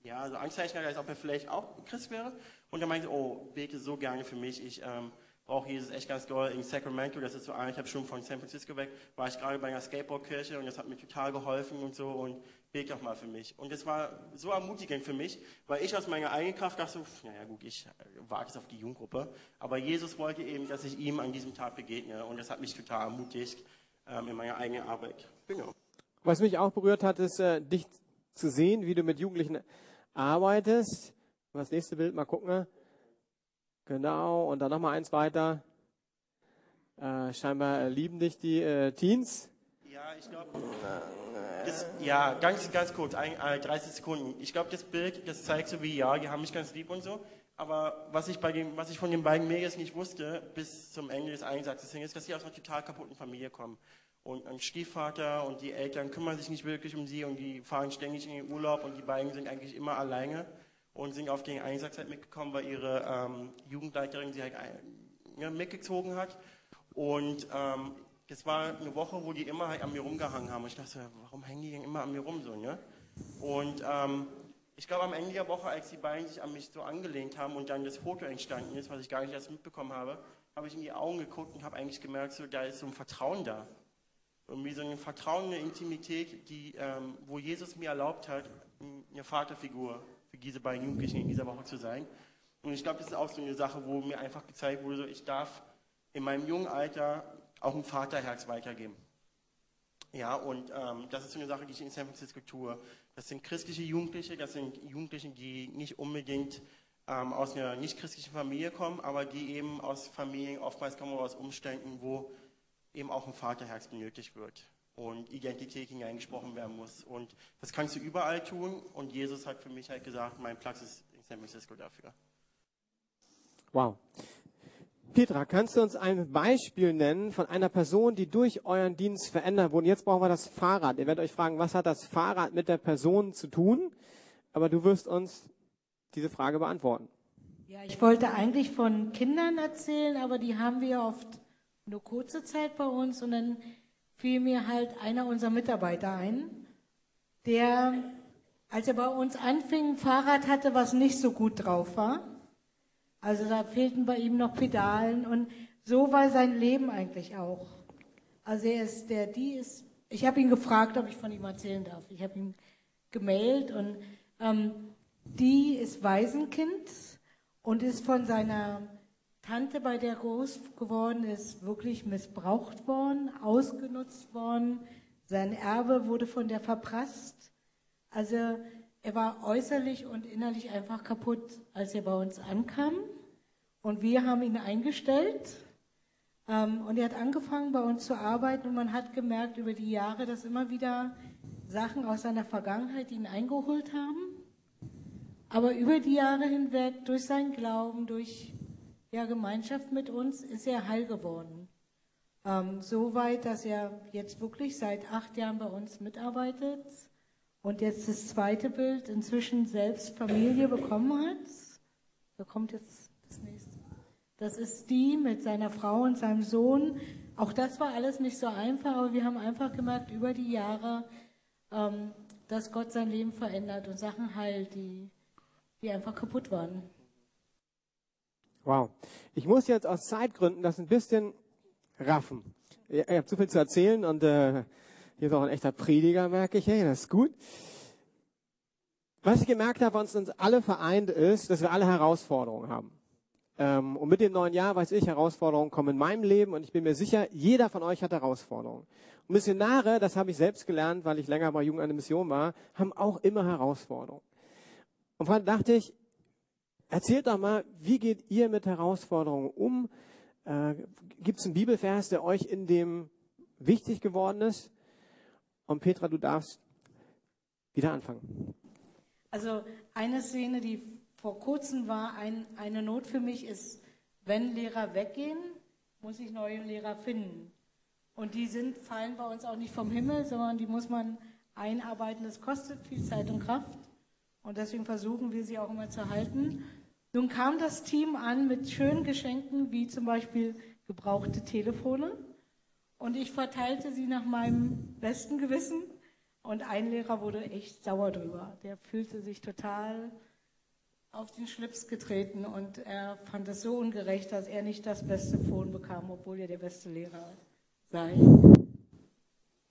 ja, so Anzeichen hat, als ob er vielleicht auch Christ wäre. Und er meinte, oh, bete so gerne für mich. Ich ähm, brauche Jesus echt ganz doll. In Sacramento, das ist so eineinhalb Stunden von San Francisco weg, war ich gerade bei einer Skateboardkirche und das hat mir total geholfen und so und bete doch mal für mich. Und das war so ermutigend für mich, weil ich aus meiner eigenen Kraft dachte so, naja gut, ich äh, warte jetzt auf die Jugendgruppe. Aber Jesus wollte eben, dass ich ihm an diesem Tag begegne und das hat mich total ermutigt ähm, in meiner eigenen Arbeit. Genau. Was mich auch berührt hat, ist, äh, dich zu sehen, wie du mit Jugendlichen arbeitest. Das nächste Bild mal gucken. Genau, und dann nochmal eins weiter. Äh, scheinbar lieben dich die äh, Teens. Ja, ich glaube, ja, ganz, ganz kurz, ein, äh, 30 Sekunden. Ich glaube, das Bild, das zeigt so wie, ja, die haben mich ganz lieb und so. Aber was ich, bei dem, was ich von den beiden Mädels nicht wusste, bis zum Ende des Einsatzes ist, dass sie aus einer total kaputten Familie kommen und ein Stiefvater und die Eltern kümmern sich nicht wirklich um sie und die fahren ständig in den Urlaub und die beiden sind eigentlich immer alleine und sind auf den Einsatz halt mitgekommen, weil ihre ähm, Jugendleiterin sie halt ja, mitgezogen hat. Und ähm, das war eine Woche, wo die immer halt an mir rumgehangen haben. Und ich dachte, warum hängen die denn immer an mir rum so, ne? Und ähm, ich glaube, am Ende der Woche, als die beiden sich an mich so angelehnt haben und dann das Foto entstanden ist, was ich gar nicht erst mitbekommen habe, habe ich in die Augen geguckt und habe eigentlich gemerkt, so, da ist so ein Vertrauen da irgendwie so eine vertrauende Intimität, die, ähm, wo Jesus mir erlaubt hat, eine Vaterfigur für diese beiden Jugendlichen in dieser Woche zu sein. Und ich glaube, das ist auch so eine Sache, wo mir einfach gezeigt wurde, ich darf in meinem jungen Alter auch ein Vaterherz weitergeben. Ja, und ähm, das ist so eine Sache, die ich in San Francisco tue. Das sind christliche Jugendliche, das sind Jugendliche, die nicht unbedingt ähm, aus einer nicht christlichen Familie kommen, aber die eben aus Familien, oftmals kommen aus Umständen, wo eben auch ein Vaterherz benötigt wird und Identität hineingesprochen werden muss. Und das kannst du überall tun. Und Jesus hat für mich halt gesagt, mein Platz ist in San Francisco dafür. Wow. Petra, kannst du uns ein Beispiel nennen von einer Person, die durch euren Dienst verändert wurde? Jetzt brauchen wir das Fahrrad. Ihr werdet euch fragen, was hat das Fahrrad mit der Person zu tun? Aber du wirst uns diese Frage beantworten. Ja, ich wollte eigentlich von Kindern erzählen, aber die haben wir oft nur kurze Zeit bei uns und dann fiel mir halt einer unserer Mitarbeiter ein, der, als er bei uns anfing, ein Fahrrad hatte, was nicht so gut drauf war. Also da fehlten bei ihm noch Pedalen und so war sein Leben eigentlich auch. Also er ist der, die ist, ich habe ihn gefragt, ob ich von ihm erzählen darf. Ich habe ihn gemeldet und ähm, die ist Waisenkind und ist von seiner Tante, bei der groß geworden ist, wirklich missbraucht worden, ausgenutzt worden. Sein Erbe wurde von der verprasst. Also er war äußerlich und innerlich einfach kaputt, als er bei uns ankam. Und wir haben ihn eingestellt. Ähm, und er hat angefangen, bei uns zu arbeiten. Und man hat gemerkt über die Jahre, dass immer wieder Sachen aus seiner Vergangenheit ihn eingeholt haben. Aber über die Jahre hinweg, durch seinen Glauben, durch ja, Gemeinschaft mit uns ist er heil geworden. Ähm, so weit, dass er jetzt wirklich seit acht Jahren bei uns mitarbeitet und jetzt das zweite Bild inzwischen selbst Familie bekommen hat. Da kommt jetzt das nächste. Das ist die mit seiner Frau und seinem Sohn. Auch das war alles nicht so einfach, aber wir haben einfach gemerkt über die Jahre, ähm, dass Gott sein Leben verändert und Sachen heilt, die, die einfach kaputt waren. Wow. Ich muss jetzt aus Zeitgründen das ein bisschen raffen. Ihr, ihr habt zu viel zu erzählen und äh, hier ist auch ein echter Prediger, merke ich. Hey, das ist gut. Was ich gemerkt habe, was uns alle vereint ist, dass wir alle Herausforderungen haben. Ähm, und mit dem neuen Jahr weiß ich, Herausforderungen kommen in meinem Leben und ich bin mir sicher, jeder von euch hat Herausforderungen. Und Missionare, das habe ich selbst gelernt, weil ich länger bei Jugend an der Mission war, haben auch immer Herausforderungen. Und dann dachte ich, erzählt doch mal, wie geht ihr mit Herausforderungen um? Äh, Gibt es einen Bibelvers, der euch in dem wichtig geworden ist? Und Petra, du darfst wieder anfangen. Also eine Szene, die vor kurzem war, ein, eine Not für mich ist, wenn Lehrer weggehen, muss ich neue Lehrer finden. Und die sind, fallen bei uns auch nicht vom Himmel, sondern die muss man einarbeiten. Das kostet viel Zeit und Kraft. Und deswegen versuchen wir sie auch immer zu halten. Nun kam das Team an mit schönen Geschenken, wie zum Beispiel gebrauchte Telefone. Und ich verteilte sie nach meinem besten Gewissen. Und ein Lehrer wurde echt sauer drüber. Der fühlte sich total auf den Schlips getreten und er fand es so ungerecht, dass er nicht das beste Phone bekam, obwohl er der beste Lehrer sei.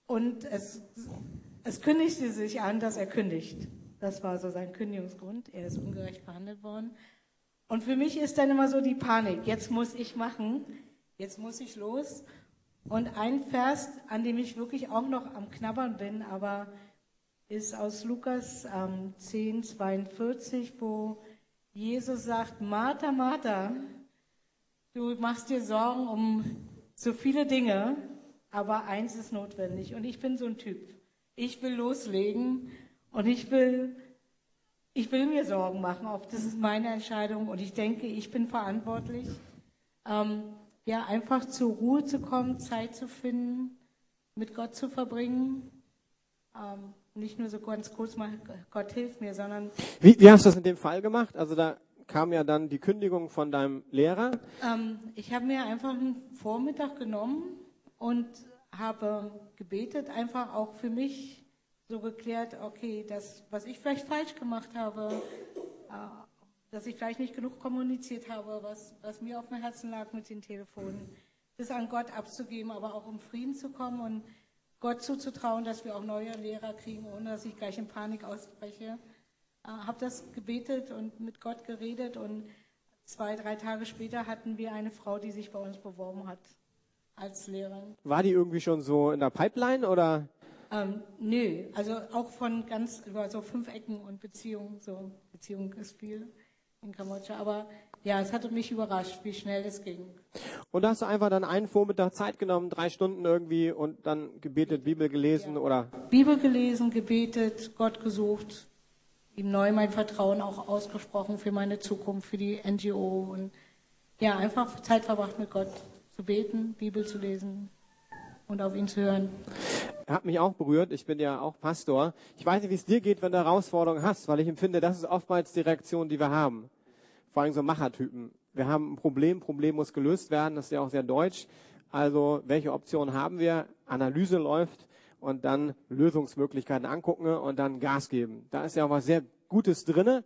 Und es, es kündigte sich an, dass er kündigt. Das war so sein Kündigungsgrund. Er ist ungerecht behandelt worden. Und für mich ist dann immer so die Panik. Jetzt muss ich machen. Jetzt muss ich los. Und ein Vers, an dem ich wirklich auch noch am Knabbern bin, aber ist aus Lukas ähm, 10, 42, wo Jesus sagt, Martha, Martha, du machst dir Sorgen um so viele Dinge, aber eins ist notwendig. Und ich bin so ein Typ. Ich will loslegen und ich will, ich will mir Sorgen machen. Das ist meine Entscheidung und ich denke, ich bin verantwortlich. Ähm, ja, einfach zur Ruhe zu kommen, Zeit zu finden, mit Gott zu verbringen. Ähm, nicht nur so ganz kurz mal, Gott hilft mir, sondern. Wie, wie hast du das in dem Fall gemacht? Also da kam ja dann die Kündigung von deinem Lehrer. Ähm, ich habe mir einfach einen Vormittag genommen und habe gebetet, einfach auch für mich so geklärt, okay, das, was ich vielleicht falsch gemacht habe, äh, dass ich vielleicht nicht genug kommuniziert habe, was, was mir auf dem Herzen lag mit den Telefonen, das an Gott abzugeben, aber auch um Frieden zu kommen und Gott zuzutrauen, dass wir auch neue Lehrer kriegen, ohne dass ich gleich in Panik ausbreche. Äh, habe das gebetet und mit Gott geredet und zwei, drei Tage später hatten wir eine Frau, die sich bei uns beworben hat als Lehrerin. War die irgendwie schon so in der Pipeline oder? Ähm, nö, also auch von ganz über so fünf Ecken und Beziehungen, so Beziehung ist viel in Kambodscha. Aber ja, es hatte mich überrascht, wie schnell es ging. Und da hast du einfach dann einen Vormittag Zeit genommen, drei Stunden irgendwie und dann gebetet, Bibel gelesen ja. oder? Bibel gelesen, gebetet, Gott gesucht, ihm neu mein Vertrauen auch ausgesprochen für meine Zukunft, für die NGO und ja, einfach Zeit verbracht mit Gott zu beten, Bibel zu lesen und auf ihn zu hören. Hat mich auch berührt. Ich bin ja auch Pastor. Ich weiß nicht, wie es dir geht, wenn du Herausforderungen hast, weil ich empfinde, das ist oftmals die Reaktion, die wir haben. Vor allem so Machertypen. Wir haben ein Problem, Problem muss gelöst werden. Das ist ja auch sehr deutsch. Also, welche Optionen haben wir? Analyse läuft und dann Lösungsmöglichkeiten angucken und dann Gas geben. Da ist ja auch was sehr Gutes drinne.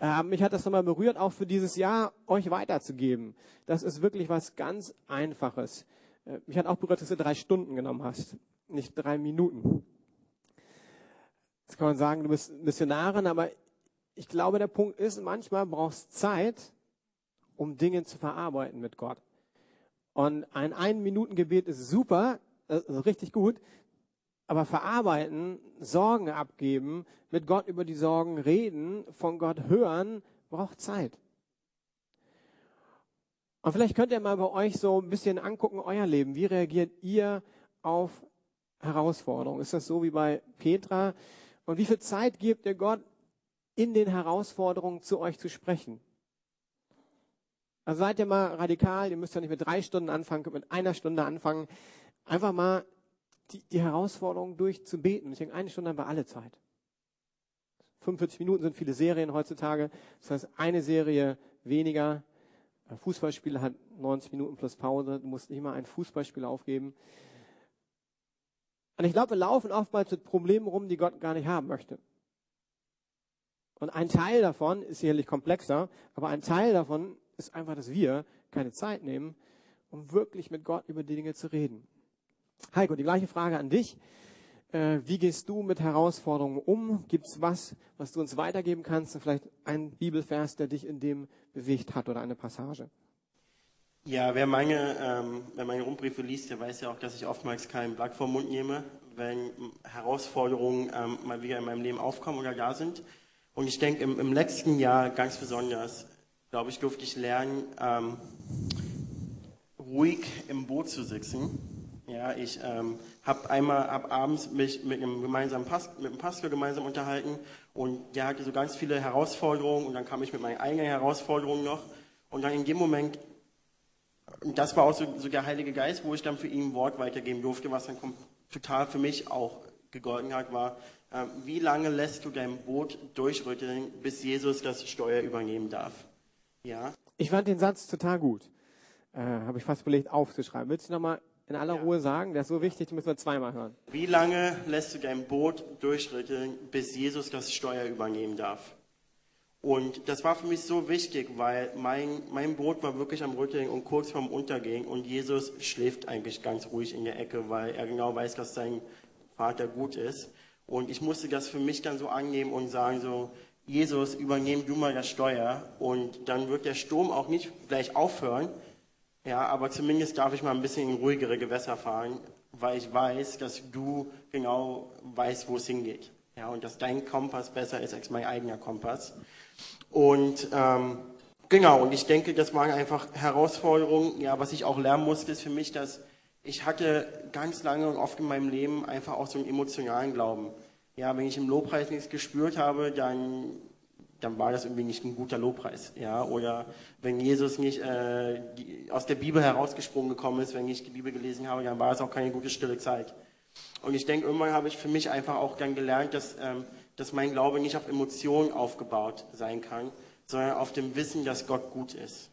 Äh, mich hat das nochmal berührt, auch für dieses Jahr euch weiterzugeben. Das ist wirklich was ganz Einfaches. Äh, mich hat auch berührt, dass du drei Stunden genommen hast, nicht drei Minuten. Jetzt kann man sagen, du bist Missionarin, aber ich glaube, der Punkt ist, manchmal brauchst Zeit, um Dinge zu verarbeiten mit Gott. Und ein Ein-Minuten-Gebet ist super, äh, richtig gut, aber verarbeiten, Sorgen abgeben, mit Gott über die Sorgen reden, von Gott hören, braucht Zeit. Und vielleicht könnt ihr mal bei euch so ein bisschen angucken, euer Leben. Wie reagiert ihr auf Herausforderungen? Ist das so wie bei Petra? Und wie viel Zeit gebt ihr Gott, in den Herausforderungen zu euch zu sprechen? Also seid ihr mal radikal, ihr müsst ja nicht mit drei Stunden anfangen, könnt mit einer Stunde anfangen. Einfach mal die, die Herausforderung durchzubeten. Ich denke, eine Stunde haben wir alle Zeit. 45 Minuten sind viele Serien heutzutage. Das heißt, eine Serie weniger. Ein Fußballspieler hat 90 Minuten plus Pause. Du musst nicht mal ein Fußballspiel aufgeben. Und ich glaube, wir laufen oftmals mit Problemen rum, die Gott gar nicht haben möchte. Und ein Teil davon ist sicherlich komplexer, aber ein Teil davon ist einfach, dass wir keine Zeit nehmen, um wirklich mit Gott über die Dinge zu reden. Heiko, die gleiche Frage an dich. Äh, wie gehst du mit Herausforderungen um? Gibt es was, was du uns weitergeben kannst? Vielleicht ein Bibelvers, der dich in dem bewegt hat oder eine Passage? Ja, wer meine, ähm, wer meine Rundbriefe liest, der weiß ja auch, dass ich oftmals kein Blatt vom Mund nehme, wenn Herausforderungen ähm, mal wieder in meinem Leben aufkommen oder da sind. Und ich denke, im, im letzten Jahr ganz besonders, glaube ich, durfte ich lernen, ähm, ruhig im Boot zu sitzen ja, ich ähm, habe einmal ab abends mich mit einem gemeinsamen Past mit einem Pastor gemeinsam unterhalten und der hatte so ganz viele Herausforderungen und dann kam ich mit meinen eigenen Herausforderungen noch und dann in dem Moment, das war auch so, so der Heilige Geist, wo ich dann für ihn ein Wort weitergeben durfte, was dann total für mich auch gegolten hat, war, äh, wie lange lässt du dein Boot durchrütteln, bis Jesus das Steuer übernehmen darf? Ja. Ich fand den Satz total gut. Äh, habe ich fast überlegt aufzuschreiben. Willst du nochmal in aller ja. Ruhe sagen? Der ist so wichtig, den müssen wir zweimal hören. Wie lange lässt du dein Boot durchrütteln, bis Jesus das Steuer übernehmen darf? Und das war für mich so wichtig, weil mein, mein Boot war wirklich am Rütteln und kurz vorm Untergehen und Jesus schläft eigentlich ganz ruhig in der Ecke, weil er genau weiß, dass sein Vater gut ist. Und ich musste das für mich dann so annehmen und sagen so, Jesus, übernehm du mal das Steuer und dann wird der Sturm auch nicht gleich aufhören, ja, aber zumindest darf ich mal ein bisschen in ruhigere Gewässer fahren, weil ich weiß, dass du genau weißt, wo es hingeht. Ja, und dass dein Kompass besser ist als mein eigener Kompass. Und ähm, genau, und ich denke, das waren einfach Herausforderungen. Ja, was ich auch lernen musste, ist für mich, dass ich hatte ganz lange und oft in meinem Leben einfach auch so einen emotionalen Glauben. Ja, wenn ich im Lobpreis nichts gespürt habe, dann dann war das irgendwie nicht ein guter Lobpreis. Ja? Oder wenn Jesus nicht äh, die, aus der Bibel herausgesprungen gekommen ist, wenn ich die Bibel gelesen habe, dann war es auch keine gute stille Zeit. Und ich denke, irgendwann habe ich für mich einfach auch dann gelernt, dass, ähm, dass mein Glaube nicht auf Emotionen aufgebaut sein kann, sondern auf dem Wissen, dass Gott gut ist.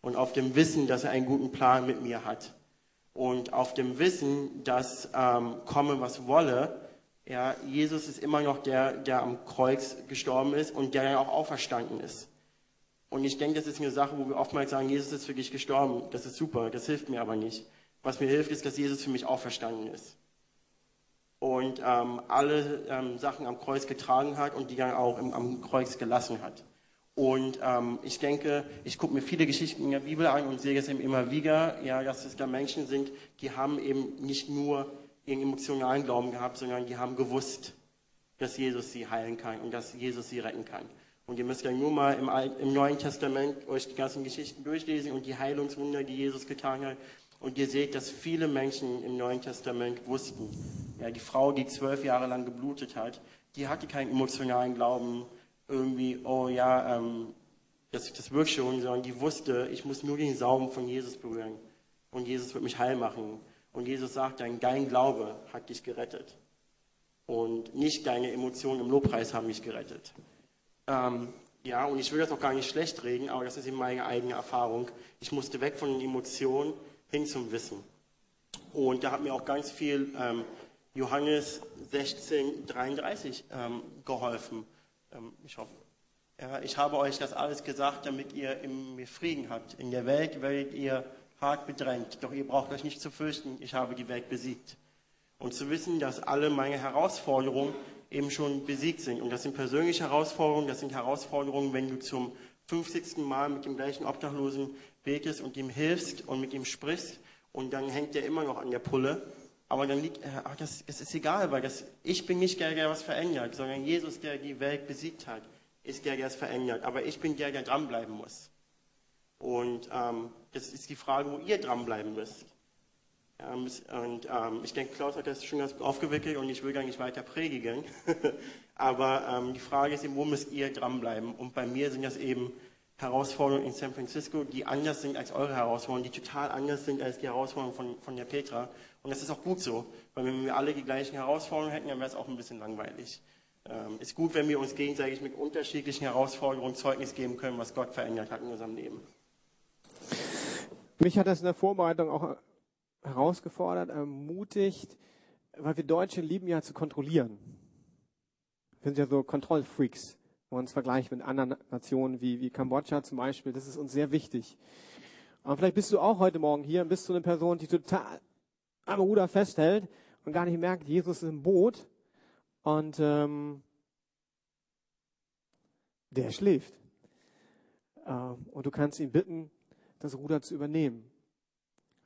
Und auf dem Wissen, dass er einen guten Plan mit mir hat. Und auf dem Wissen, dass ähm, komme, was wolle, ja, Jesus ist immer noch der, der am Kreuz gestorben ist und der dann auch auferstanden ist. Und ich denke, das ist eine Sache, wo wir oftmals sagen, Jesus ist für dich gestorben. Das ist super, das hilft mir aber nicht. Was mir hilft, ist, dass Jesus für mich auferstanden ist. Und ähm, alle ähm, Sachen am Kreuz getragen hat und die dann auch im, am Kreuz gelassen hat. Und ähm, ich denke, ich gucke mir viele Geschichten in der Bibel an und sehe es eben immer wieder, ja, dass es da Menschen sind, die haben eben nicht nur ihren emotionalen Glauben gehabt, sondern die haben gewusst, dass Jesus sie heilen kann und dass Jesus sie retten kann. Und ihr müsst ja nur mal im, Alt, im Neuen Testament euch die ganzen Geschichten durchlesen und die Heilungswunder, die Jesus getan hat. Und ihr seht, dass viele Menschen im Neuen Testament wussten. Ja, die Frau, die zwölf Jahre lang geblutet hat, die hatte keinen emotionalen Glauben, irgendwie, oh ja, ähm, das, das wirkt schon, sondern die wusste, ich muss nur den Saum von Jesus berühren. Und Jesus wird mich heil machen. Und Jesus sagt dann, dein Glaube hat dich gerettet. Und nicht deine Emotionen im Lobpreis haben mich gerettet. Ähm, ja, und ich will das auch gar nicht schlecht reden, aber das ist eben meine eigene Erfahrung. Ich musste weg von den Emotionen hin zum Wissen. Und da hat mir auch ganz viel ähm, Johannes 16, 33 ähm, geholfen. Ähm, ich hoffe. Ja, ich habe euch das alles gesagt, damit ihr in mir Frieden habt. In der Welt werdet ihr hart bedrängt, doch ihr braucht euch nicht zu fürchten, ich habe die Welt besiegt. Und zu wissen, dass alle meine Herausforderungen eben schon besiegt sind. Und das sind persönliche Herausforderungen, das sind Herausforderungen, wenn du zum 50. Mal mit dem gleichen Obdachlosen betest und ihm hilfst und mit ihm sprichst und dann hängt der immer noch an der Pulle. Aber dann liegt, ach, das, das ist egal, weil das, ich bin nicht der, der was verändert, sondern Jesus, der die Welt besiegt hat, ist der, der es verändert. Aber ich bin der, der dranbleiben muss. Und ähm, das ist die Frage, wo ihr dranbleiben müsst. Ähm, und ähm, ich denke, Klaus hat das schon ganz aufgewickelt und ich will gar nicht weiter predigen. Aber ähm, die Frage ist eben, wo müsst ihr dranbleiben? Und bei mir sind das eben Herausforderungen in San Francisco, die anders sind als eure Herausforderungen, die total anders sind als die Herausforderungen von, von der Petra. Und das ist auch gut so, weil wenn wir alle die gleichen Herausforderungen hätten, dann wäre es auch ein bisschen langweilig. Ähm, ist gut, wenn wir uns gegenseitig mit unterschiedlichen Herausforderungen Zeugnis geben können, was Gott verändert hat in unserem Leben. Mich hat das in der Vorbereitung auch herausgefordert, ermutigt, weil wir Deutsche lieben ja zu kontrollieren. Wir sind ja so Kontrollfreaks, wenn man uns vergleicht mit anderen Nationen wie, wie Kambodscha zum Beispiel. Das ist uns sehr wichtig. Aber vielleicht bist du auch heute Morgen hier und bist du eine Person, die total am Ruder festhält und gar nicht merkt, Jesus ist im Boot und ähm, der schläft. Ähm, und du kannst ihn bitten, das Ruder zu übernehmen.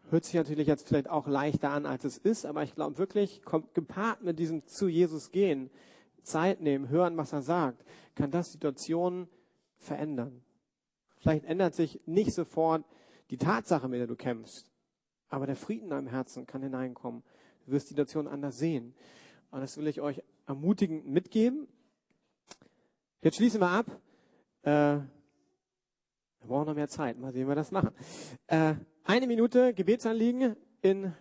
Hört sich natürlich jetzt vielleicht auch leichter an, als es ist, aber ich glaube wirklich, kommt gepaart mit diesem zu Jesus gehen, Zeit nehmen, hören, was er sagt, kann das Situationen verändern. Vielleicht ändert sich nicht sofort die Tatsache, mit der du kämpfst, aber der Frieden in deinem Herzen kann hineinkommen. Du wirst die Situation anders sehen. Und das will ich euch ermutigend mitgeben. Jetzt schließen wir ab. Äh, wir brauchen noch mehr Zeit. Mal sehen, wie wir das machen. Äh, eine Minute Gebetsanliegen in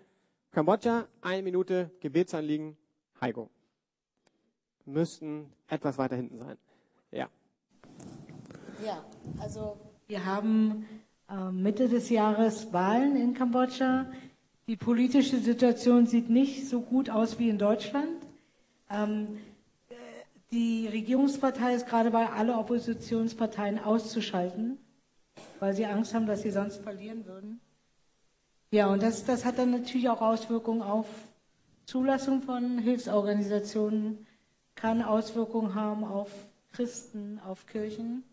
Kambodscha, eine Minute Gebetsanliegen Heiko. Müssten etwas weiter hinten sein. Ja. Ja, also wir haben äh, Mitte des Jahres Wahlen in Kambodscha. Die politische Situation sieht nicht so gut aus wie in Deutschland. Ähm, die Regierungspartei ist gerade bei, alle Oppositionsparteien auszuschalten, weil sie Angst haben, dass sie sonst verlieren würden. Ja, und das, das hat dann natürlich auch Auswirkungen auf Zulassung von Hilfsorganisationen, kann Auswirkungen haben auf Christen, auf Kirchen.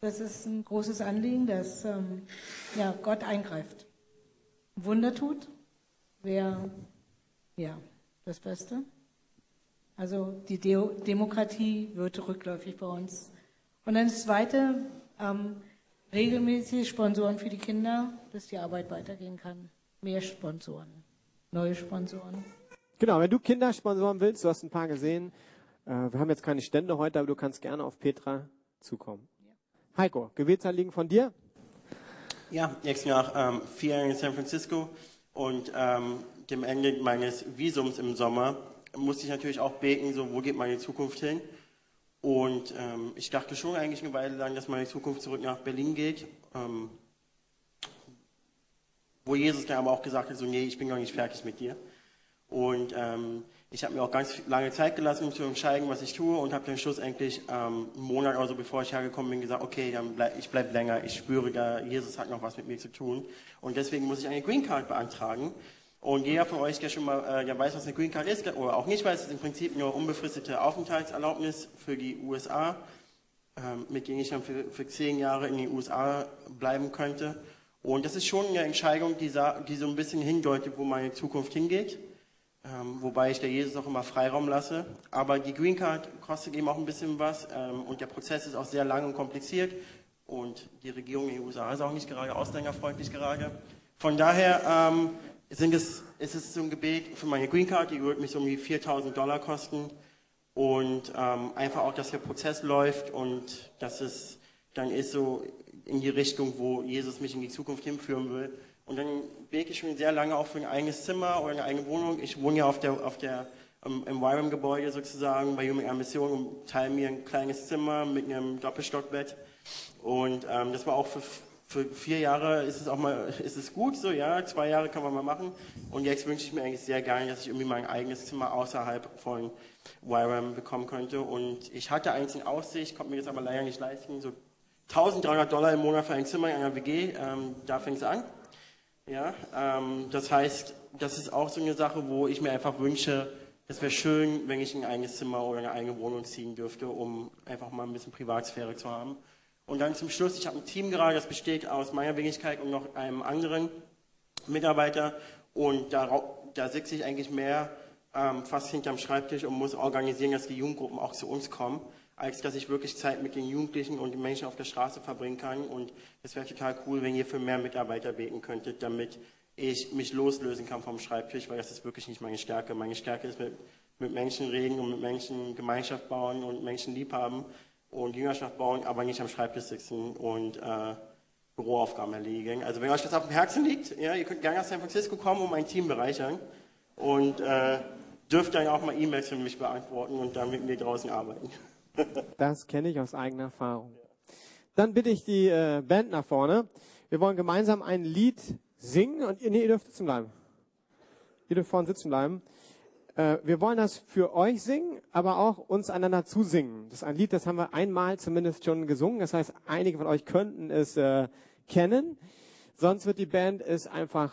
Das ist ein großes Anliegen, dass ähm, ja, Gott eingreift. Wunder tut, wäre ja das Beste. Also die De Demokratie wird rückläufig bei uns. Und dann das Zweite, ähm, regelmäßig Sponsoren für die Kinder, dass die Arbeit weitergehen kann. Mehr Sponsoren, neue Sponsoren. Genau, wenn du Kinder sponsoren willst, du hast ein paar gesehen, wir haben jetzt keine Stände heute, aber du kannst gerne auf Petra zukommen. Heiko, Gebetsanliegen von dir? Ja, jetzt nach ähm, vier Jahren in San Francisco und ähm, dem Ende meines Visums im Sommer musste ich natürlich auch beten, so wo geht meine Zukunft hin? Und ähm, ich dachte schon eigentlich eine Weile lang, dass meine Zukunft zurück nach Berlin geht. Ähm, wo Jesus dann aber auch gesagt hat, so nee, ich bin noch nicht fertig mit dir. Und ähm, ich habe mir auch ganz lange Zeit gelassen, um zu entscheiden, was ich tue und habe dann schlussendlich ähm, einen Monat oder so, bevor ich hergekommen bin, gesagt, okay, dann bleib, ich bleibe länger. Ich spüre da, Jesus hat noch was mit mir zu tun. Und deswegen muss ich eine Green Card beantragen. Und jeder von euch, der schon mal äh, der weiß, was eine Green Card ist, oder auch nicht weiß, ist im Prinzip nur unbefristete Aufenthaltserlaubnis für die USA, ähm, mit denen ich dann für, für zehn Jahre in den USA bleiben könnte. Und das ist schon eine Entscheidung, die, die so ein bisschen hindeutet, wo meine Zukunft hingeht ähm, wobei ich der Jesus auch immer Freiraum lasse. Aber die Green Card kostet eben auch ein bisschen was ähm, und der Prozess ist auch sehr lang und kompliziert und die Regierung in den USA ist auch nicht gerade ausländerfreundlich gerade. Von daher ähm, sind es, ist es so ein Gebet für meine Green Card, die wird mich so um die 4000 Dollar kosten und ähm, einfach auch, dass der Prozess läuft und dass es dann ist so in die Richtung, wo Jesus mich in die Zukunft hinführen will. Und dann bete ich schon sehr lange auch für ein eigenes Zimmer oder eine eigene Wohnung. Ich wohne ja auf der, auf der, im Wyram-Gebäude sozusagen bei Human Mission und teile mir ein kleines Zimmer mit einem Doppelstockbett. Und ähm, das war auch für, für vier Jahre ist es auch mal, ist es gut, so ja, zwei Jahre kann man mal machen. Und jetzt wünsche ich mir eigentlich sehr gerne, dass ich irgendwie mein eigenes Zimmer außerhalb von Wyram bekommen könnte. Und ich hatte eins in Aussicht, konnte mir das aber leider nicht leisten. So 1300 Dollar im Monat für ein Zimmer in einer WG, ähm, da fängt es an. Ja, ähm, das heißt, das ist auch so eine Sache, wo ich mir einfach wünsche, es wäre schön, wenn ich ein eigenes Zimmer oder eine eigene Wohnung ziehen dürfte, um einfach mal ein bisschen Privatsphäre zu haben. Und dann zum Schluss, ich habe ein Team gerade, das besteht aus meiner Wenigkeit und noch einem anderen Mitarbeiter. Und da, da sitze ich eigentlich mehr ähm, fast hinterm Schreibtisch und muss organisieren, dass die Jugendgruppen auch zu uns kommen als dass ich wirklich Zeit mit den Jugendlichen und den Menschen auf der Straße verbringen kann. Und es wäre total cool, wenn ihr für mehr Mitarbeiter beten könntet, damit ich mich loslösen kann vom Schreibtisch, weil das ist wirklich nicht meine Stärke. Meine Stärke ist mit, mit Menschen reden und mit Menschen Gemeinschaft bauen und Menschen lieb haben und Jüngerschaft bauen, aber nicht am Schreibtisch sitzen und äh, Büroaufgaben erledigen. Also wenn euch das auf dem Herzen liegt, ja, ihr könnt gerne nach San Francisco kommen und mein Team bereichern und äh, dürft dann auch mal E-Mails für mich beantworten und dann mit mir draußen arbeiten. Das kenne ich aus eigener Erfahrung. Dann bitte ich die äh, Band nach vorne. Wir wollen gemeinsam ein Lied singen und ihr, nee, ihr dürft sitzen bleiben. Ihr dürft vorne sitzen bleiben. Äh, wir wollen das für euch singen, aber auch uns einander zusingen. Das ist ein Lied, das haben wir einmal zumindest schon gesungen. Das heißt, einige von euch könnten es äh, kennen. Sonst wird die Band es einfach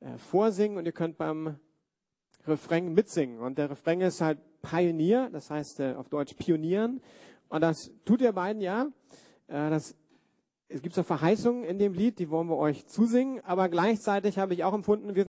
äh, vorsingen und ihr könnt beim Refrain mitsingen. Und der Refrain ist halt Pioneer, das heißt äh, auf Deutsch Pionieren. Und das tut ihr beiden ja. Äh, das, es gibt so Verheißungen in dem Lied, die wollen wir euch zusingen. Aber gleichzeitig habe ich auch empfunden, wir